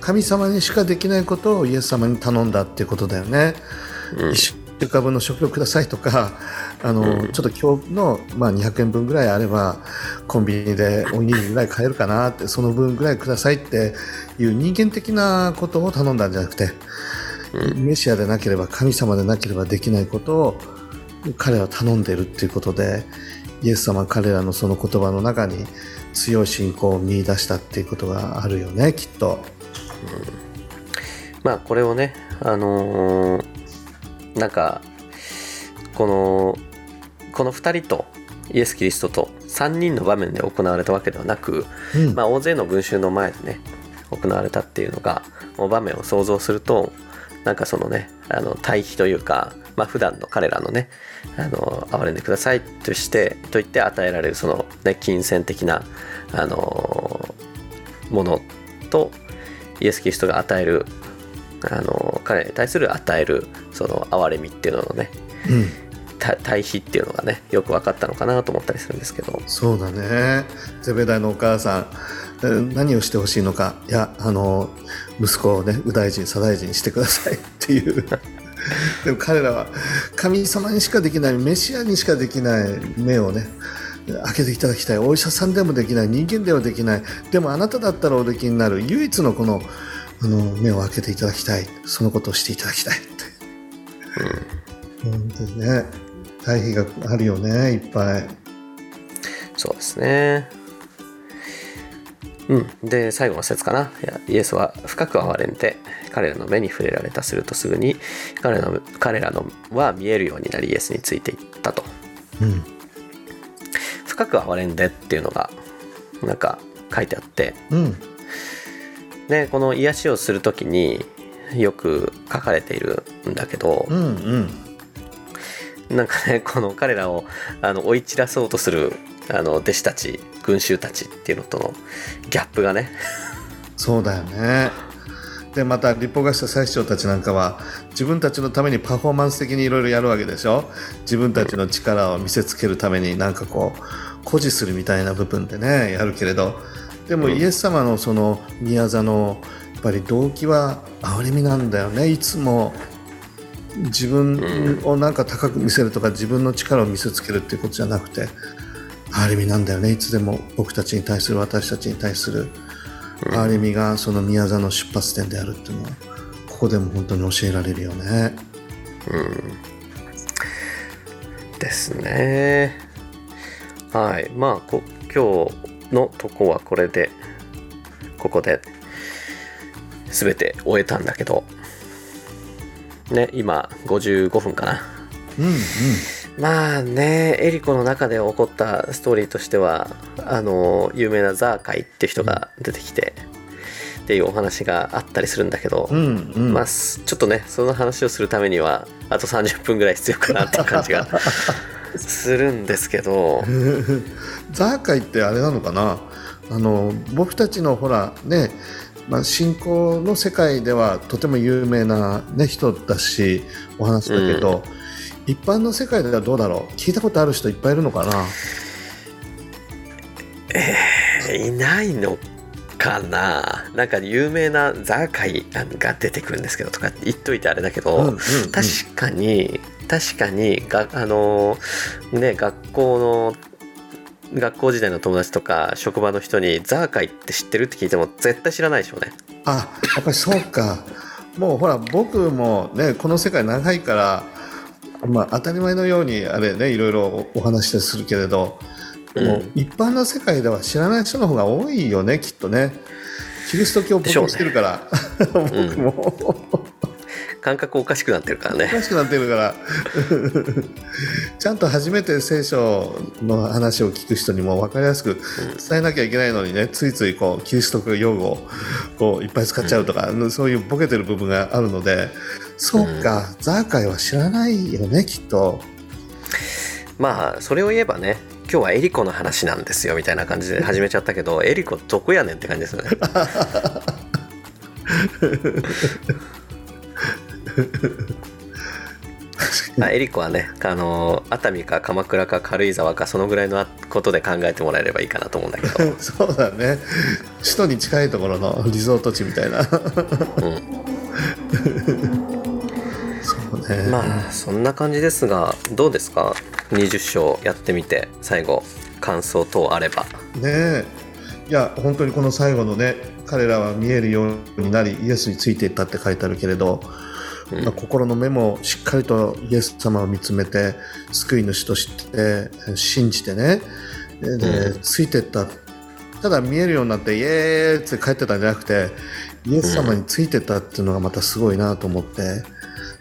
神様にしかできないことをイエス様に頼んだっていうことだよね、うん。一週間分の食料くださいとかあの、ちょっと今日の、まあ、200円分ぐらいあればコンビニでおにぎりぐらい買えるかなってその分ぐらいくださいっていう人間的なことを頼んだんじゃなくて、メシアでなければ神様でなければできないことを彼は頼んでるっていうことでイエス様は彼らのその言葉の中に強い信仰を見出したっていうことがあるよねきっと。まあこれをねあのーなんかこのこの2人とイエス・キリストと3人の場面で行われたわけではなく、うん。まあ、大勢の群衆の前でね行われたっていうのがもう場面を想像するとなんかそのねあの対比というか、まあ普段の彼らのねあの憐れんでくださいとしてと言って与えられるその、ね、金銭的なあのものとイエス・キリストが与えるあの彼らに対する与えるその憐れみっていうののねうん。た対比っていうのがねよく分かったのかなと思ったりするんですけど。そうだね。ゼベダイのお母さんえー何をしてほしいのか。いやあの息子をね右大臣左大臣にしてください。(laughs) っていう。(laughs) でも彼らは神様にしかできないメシアにしかできない目をね開けていただきたい。お医者さんでもできない人間ではできない。でもあなただったらおできになる。唯一のこのあの目を開けていただきたい。そのことをしていただきたい。って、本当にね。対比があるよねいっぱい。そうですね。うん。で最後の説かな。イエスは深く憐れんで彼らの目に触れられたするとすぐに彼らの彼らのは見えるようになりイエスについていったと。うん。深く憐れんでっていうのがなんか書いてあってうんでこの癒しをする時によく書かれているんだけどうんうん。なんかねこの彼らをあの追い散らそうとするあの弟子たち群衆たちっていうのとのギャップがね。そうだよね。でまた立法学者最長たちなんかは自分たちのためにパフォーマンス的にいろいろやるわけでしょ？自分たちの力を見せつけるためになんかこう誇示するみたいな部分でねやるけれどでもイエス様のその宮座のやっぱり動機は憐れみなんだよね。いつも自分をなんか高く見せるとか自分の力を見せつけるっていうことじゃなくて憐れみなんだよね。いつでも僕たちに対する私たちに対する憐れみがその宮座の出発点であるっていうのはここでも本当に教えられるよね。ですね。はい。まあこ今日のとこはこれでここで全て終えたんだけど。ね今55分かな。うんうん。まあねエリコの中で起こったストーリーとしてはあの有名なザーカイって人が出てきて、っていうお話があったりするんだけど、うんうん。まあすちょっとねその話をするためにはあと30分ぐらい必要かなっていう感じがするんですけど。(laughs) ザーカイってあれなのかな？あの僕たちのほらね、まあ、信仰の世界ではとても有名な、ね、人だしお話だけど、一般の世界ではどうだろう？聞いたことある人いっぱいいるのかな？いないのかな？なんか有名なザーカイが出てくるんですけどとか言っといてあれだけど、うんうんうん。確かに確かにがあのね学校の学校時代の友達とか職場の人にザーカイって知ってるって聞いても絶対知らないでしょうね。あやっぱりそうか。もうほら僕もねこの世界長いから、まあ、当たり前のようにあれねいろいろお話しするけれど、うん。もう一般の世界では知らない人の方が多いよねきっとね。キリスト教僕もしてるから、(laughs) 僕も、感覚おかしくなってるからおねかしくなってるから。(laughs) ちゃんと初めて聖書の話を聞く人にも分かりやすく伝えなきゃいけないのにねついついこうキリスト教用語をこういっぱい使っちゃうとか、そういうボケてる部分があるのでそうか、ザーカイは知らないよねきっと。まあそれを言えばね今日はエリコの話なんですよみたいな感じで始めちゃったけど (laughs) エリコどこやねんって感じですよね。ま (laughs) あ、エリコはねあの熱海か鎌倉か軽井沢かそのぐらいのことで考えてもらえればいいかなと思うんだけど、(laughs) そうだね。首都に近いところのリゾート地みたいな。うん、(laughs) そうね、まあそんな感じですがどうですか？20章やってみて最後感想等あれば。ねえ。いや本当にこの最後のね彼らは見えるようになりイエスについていったって書いてあるけれど、うん。まあ心の目もしっかりとイエス様を見つめて救い主として信じてね。ででうん。ついていった。ただ見えるようになってイエーイって帰ってたんじゃなくてイエス様についてったっていうのがまたすごいなと思って。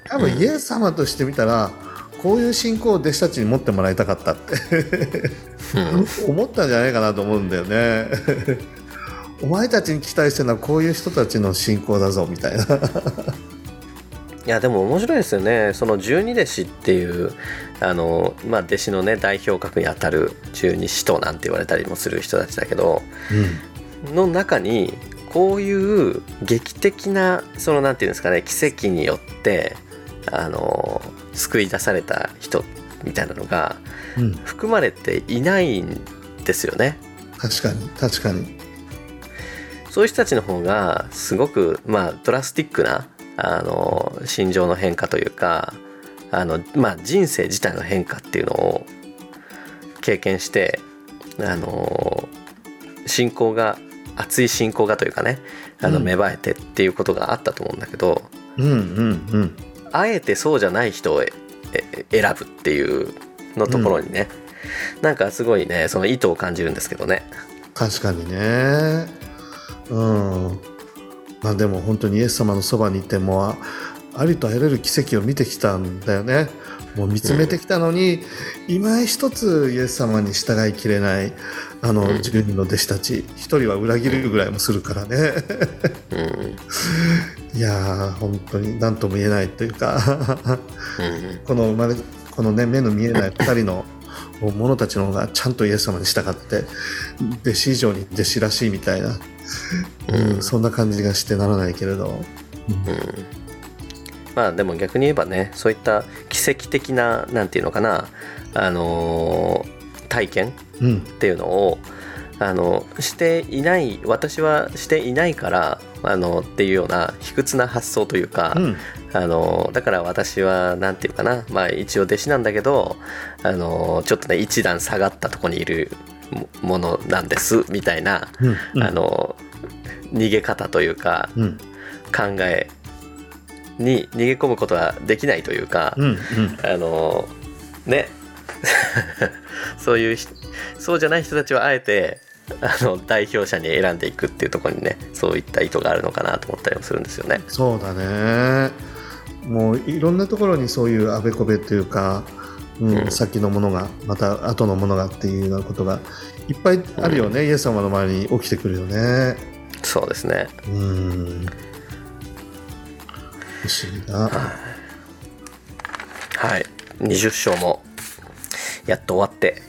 多分うん。イエス様としてみたらこういう信仰を弟子たちに持ってもらいたかったって。うん。(laughs) 思ったんじゃないかなと思うんだよね。(laughs) お前たちに期待してるのはこういう人たちの信仰だぞみたいな。いやでも面白いですよねその十二弟子っていうあの、まあ、弟子のね代表格にあたる十二使徒なんて言われたりもする人たちだけどの中にこういう劇的なそのなんていうんですかね奇跡によってあの救い出された人みたいなのがうん、うん、含まれていないんですよね。確かに確かに。そういう人たちの方がすごくまあドラスティックなあの心情の変化というかあの、まあ、人生自体の変化っていうのを経験してあの信仰が熱い信仰がというかねあのうん芽生えてっていうことがあったと思うんだけど、うんうんうん。あえてそうじゃない人をええ選ぶっていうのところにね、なんかすごいねその意図を感じるんですけどね。確かにね。うん。まあでも本当にイエス様のそばにいてもあありとあらゆる奇跡を見てきたんだよね。もう見つめてきたのに、今一つイエス様に従いきれないあのうん。10人の弟子たち。一人は裏切るぐらいもするからね。うん。(laughs) いやー本当に何とも言えないというか。うん。この生まれこのね目の見えない2人の者たちの方がちゃんとイエス様に従って弟子以上に弟子らしいみたいな、うん。そんな感じがしてならないけれど、うん。まあでも逆に言えばねそういった奇跡的ななんていうのか na あのー体験っうん。ていうのをあのしていない私はしていないからあのっていうような卑屈な発想というか、うん。あのだから私はなんていうかなまあ一応弟子なんだけどあのちょっとね一段下がったところにいるもものなんですみたいな、うんうん。あの逃げ方というかうん。考えに逃げ込むことはできないというか、うんうん。あのね。(laughs) そういうひそうじゃない人たちはあえてあの代表者に選んでいくっていうところにねそういった意図があるのかなと思ったりもするんですよね。そうだね。もういろんなところにそういうあべこべっていうか、うん。うん。先のものがまた後のものがっていうようなことがいっぱいあるよね、イエス様の周りに起きてくるよね。そうですね。うん。不思議なはい。20章もやっと終わって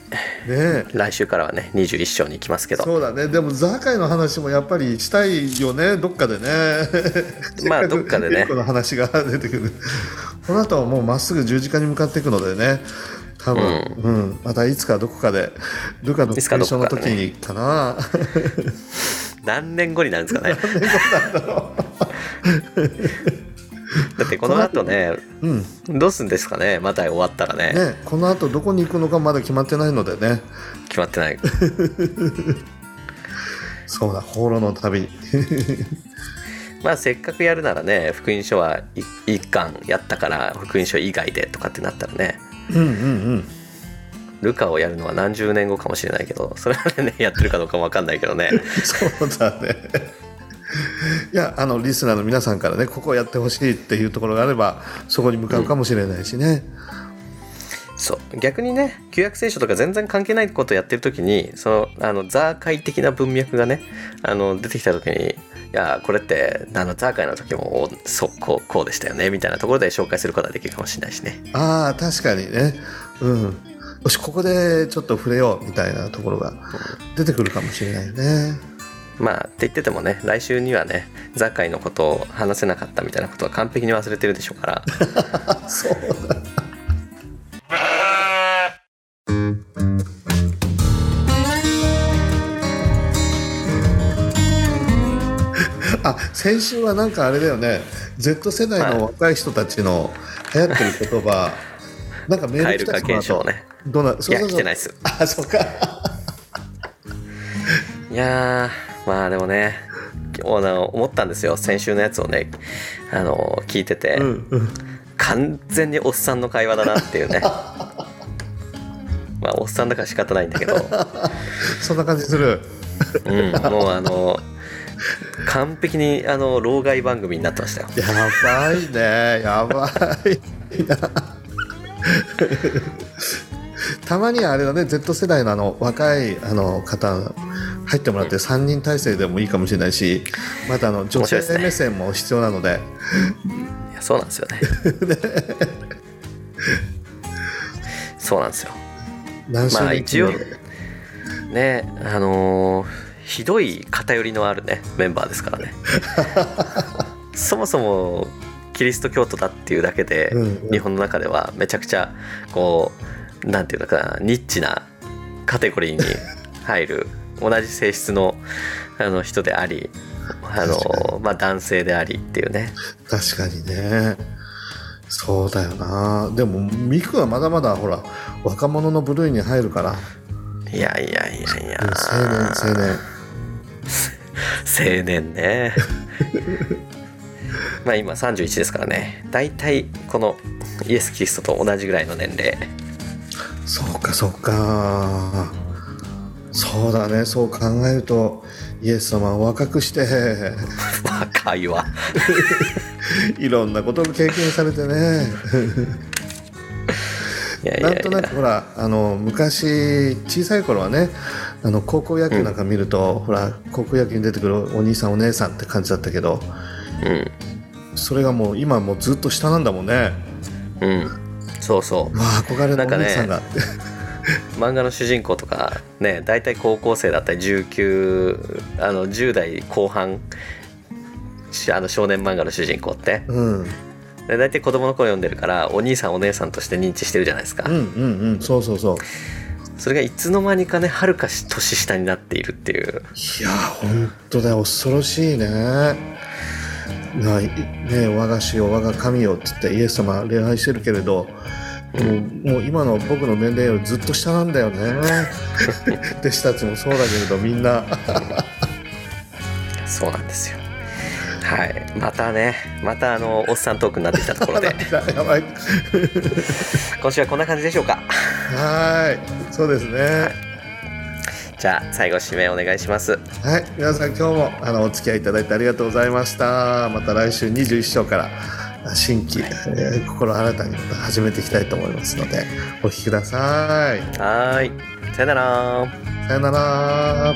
ね来週からはね21章に行きますけど。そうだね。でもザーカイの話もやっぱりしたいよね。どっかでね。(laughs) まあどっかでね。エリコの話が出てくる。この後はもうまっすぐ十字架に向かっていくのでね。多分、うん。またいつかどこかでルカのいつか復唱の時にかな。何年後になるんですかね。だ (laughs) (laughs) ってこの後ねうん。どうすんですかねまた終わったらね。ねこの後どこに行くのかまだ決まってないのでね。決まってない。(laughs) そうだ放浪の旅。(laughs) まあせっかくやるならね福音書はい一巻やったから福音書以外でとかってなったらね。うんうんうん。ルカをやるのは何十年後かもしれないけどそれまでねやってるかどうかも分かんないけどね。そうだね。いやあのリスナーの皆さんからねここをやってほしいっていうところがあればそこに向かうかもしれないしね、そう。逆にね旧約聖書とか全然関係ないことやってる時にそのあのザーカイ的な文脈がねあの出てきた時にいやこれってあのザーカイの時もおそうこうこうでしたよねみたいなところで紹介することができるかもしれないしね。ああ確かにね。うん。よしここでちょっと触れようみたいなところが出てくるかもしれないねまあって言っててもね来週にはねザーカイのことを話せなかったみたいなことは完璧に忘れてるでしょうから。そうだあ先週はなんかあれだよね。Z 世代の若い人たちの流行ってる言葉、(laughs) なんかメール来た蛙化現象ね。どうなそういやそう。そう来てないっす。あそうか。いやーまあでもねあの思ったんですよ。先週のやつをねあの聞いてて、うんうん。完全におっさんの会話だなっていうね。(laughs) まあおっさんだから仕方ないんだけど、そんな感じする。うん、もうあの完璧にあの老害番組になってましたよ。やばいね。やばいなたまにはあれだね Z 世代のあの若いあの方入ってもらって3人体制でもいいかもしれないしまたあの女性目線も必要なので。いやそうなんですよね。(laughs) そうなんですよ。まあ一応ねあのーひどい偏りのあるねメンバーですからね。(laughs) そもそもキリスト教徒だっていうだけで、うんうん。日本の中ではめちゃくちゃこうなんていうのかなニッチなカテゴリーに (laughs) 入る同じ性質のあの人でありあの、まあ、男性でありっていうね。確かにね。そうだよな。でもミクはまだまだほら若者の部類に入るから。いやいやいやいや。青年青年。青年 (laughs) ね。(laughs) まあ今31ですからね。大体このイエス・キリストと同じぐらいの年齢そうか。そうだね。そう考えるとイエス様を若くして。(laughs) 若いわ。(laughs) いろんなことを経験されてね。なんとなやくほらあの昔小さい頃はねあの高校野球なんか見ると、ほら高校野球に出てくるお兄さんお姉さんって感じだったけどうん。それがもう今もうずっと下なんだもんね。うん。そうそう。わあ憧れのお姉さんが。って、(laughs) 漫画の主人公とかね大体高校生だったり19あの10代後半しあの少年漫画の主人公って。うん、で大体子供の頃読んでるからお兄さんお姉さんとして認知してるじゃないですか、うんうんうん。そうそうそう。それがいつの間にかねはるかし年下になっているっていう。いや本当だよ。恐ろしいね。ないね我が主よ我が神よっつってイエス様礼拝してるけれど、もうもう今の僕の年齢よりずっと下なんだよね。(laughs) 弟子たちもそうだけれどみんな。そうなんですよ。はい。またね。またあのおっさんトークになってきたところで。(laughs) やばい今週はこんな感じでしょうか。はーい。そうですね、じゃあ最後締めお願いします。はい、皆さん今日もあのお付き合いいただいてありがとうございました。また来週21章から新規、えー心新たにまた始めていきたいと思いますので、お聞きください。はーいさよならさよなら。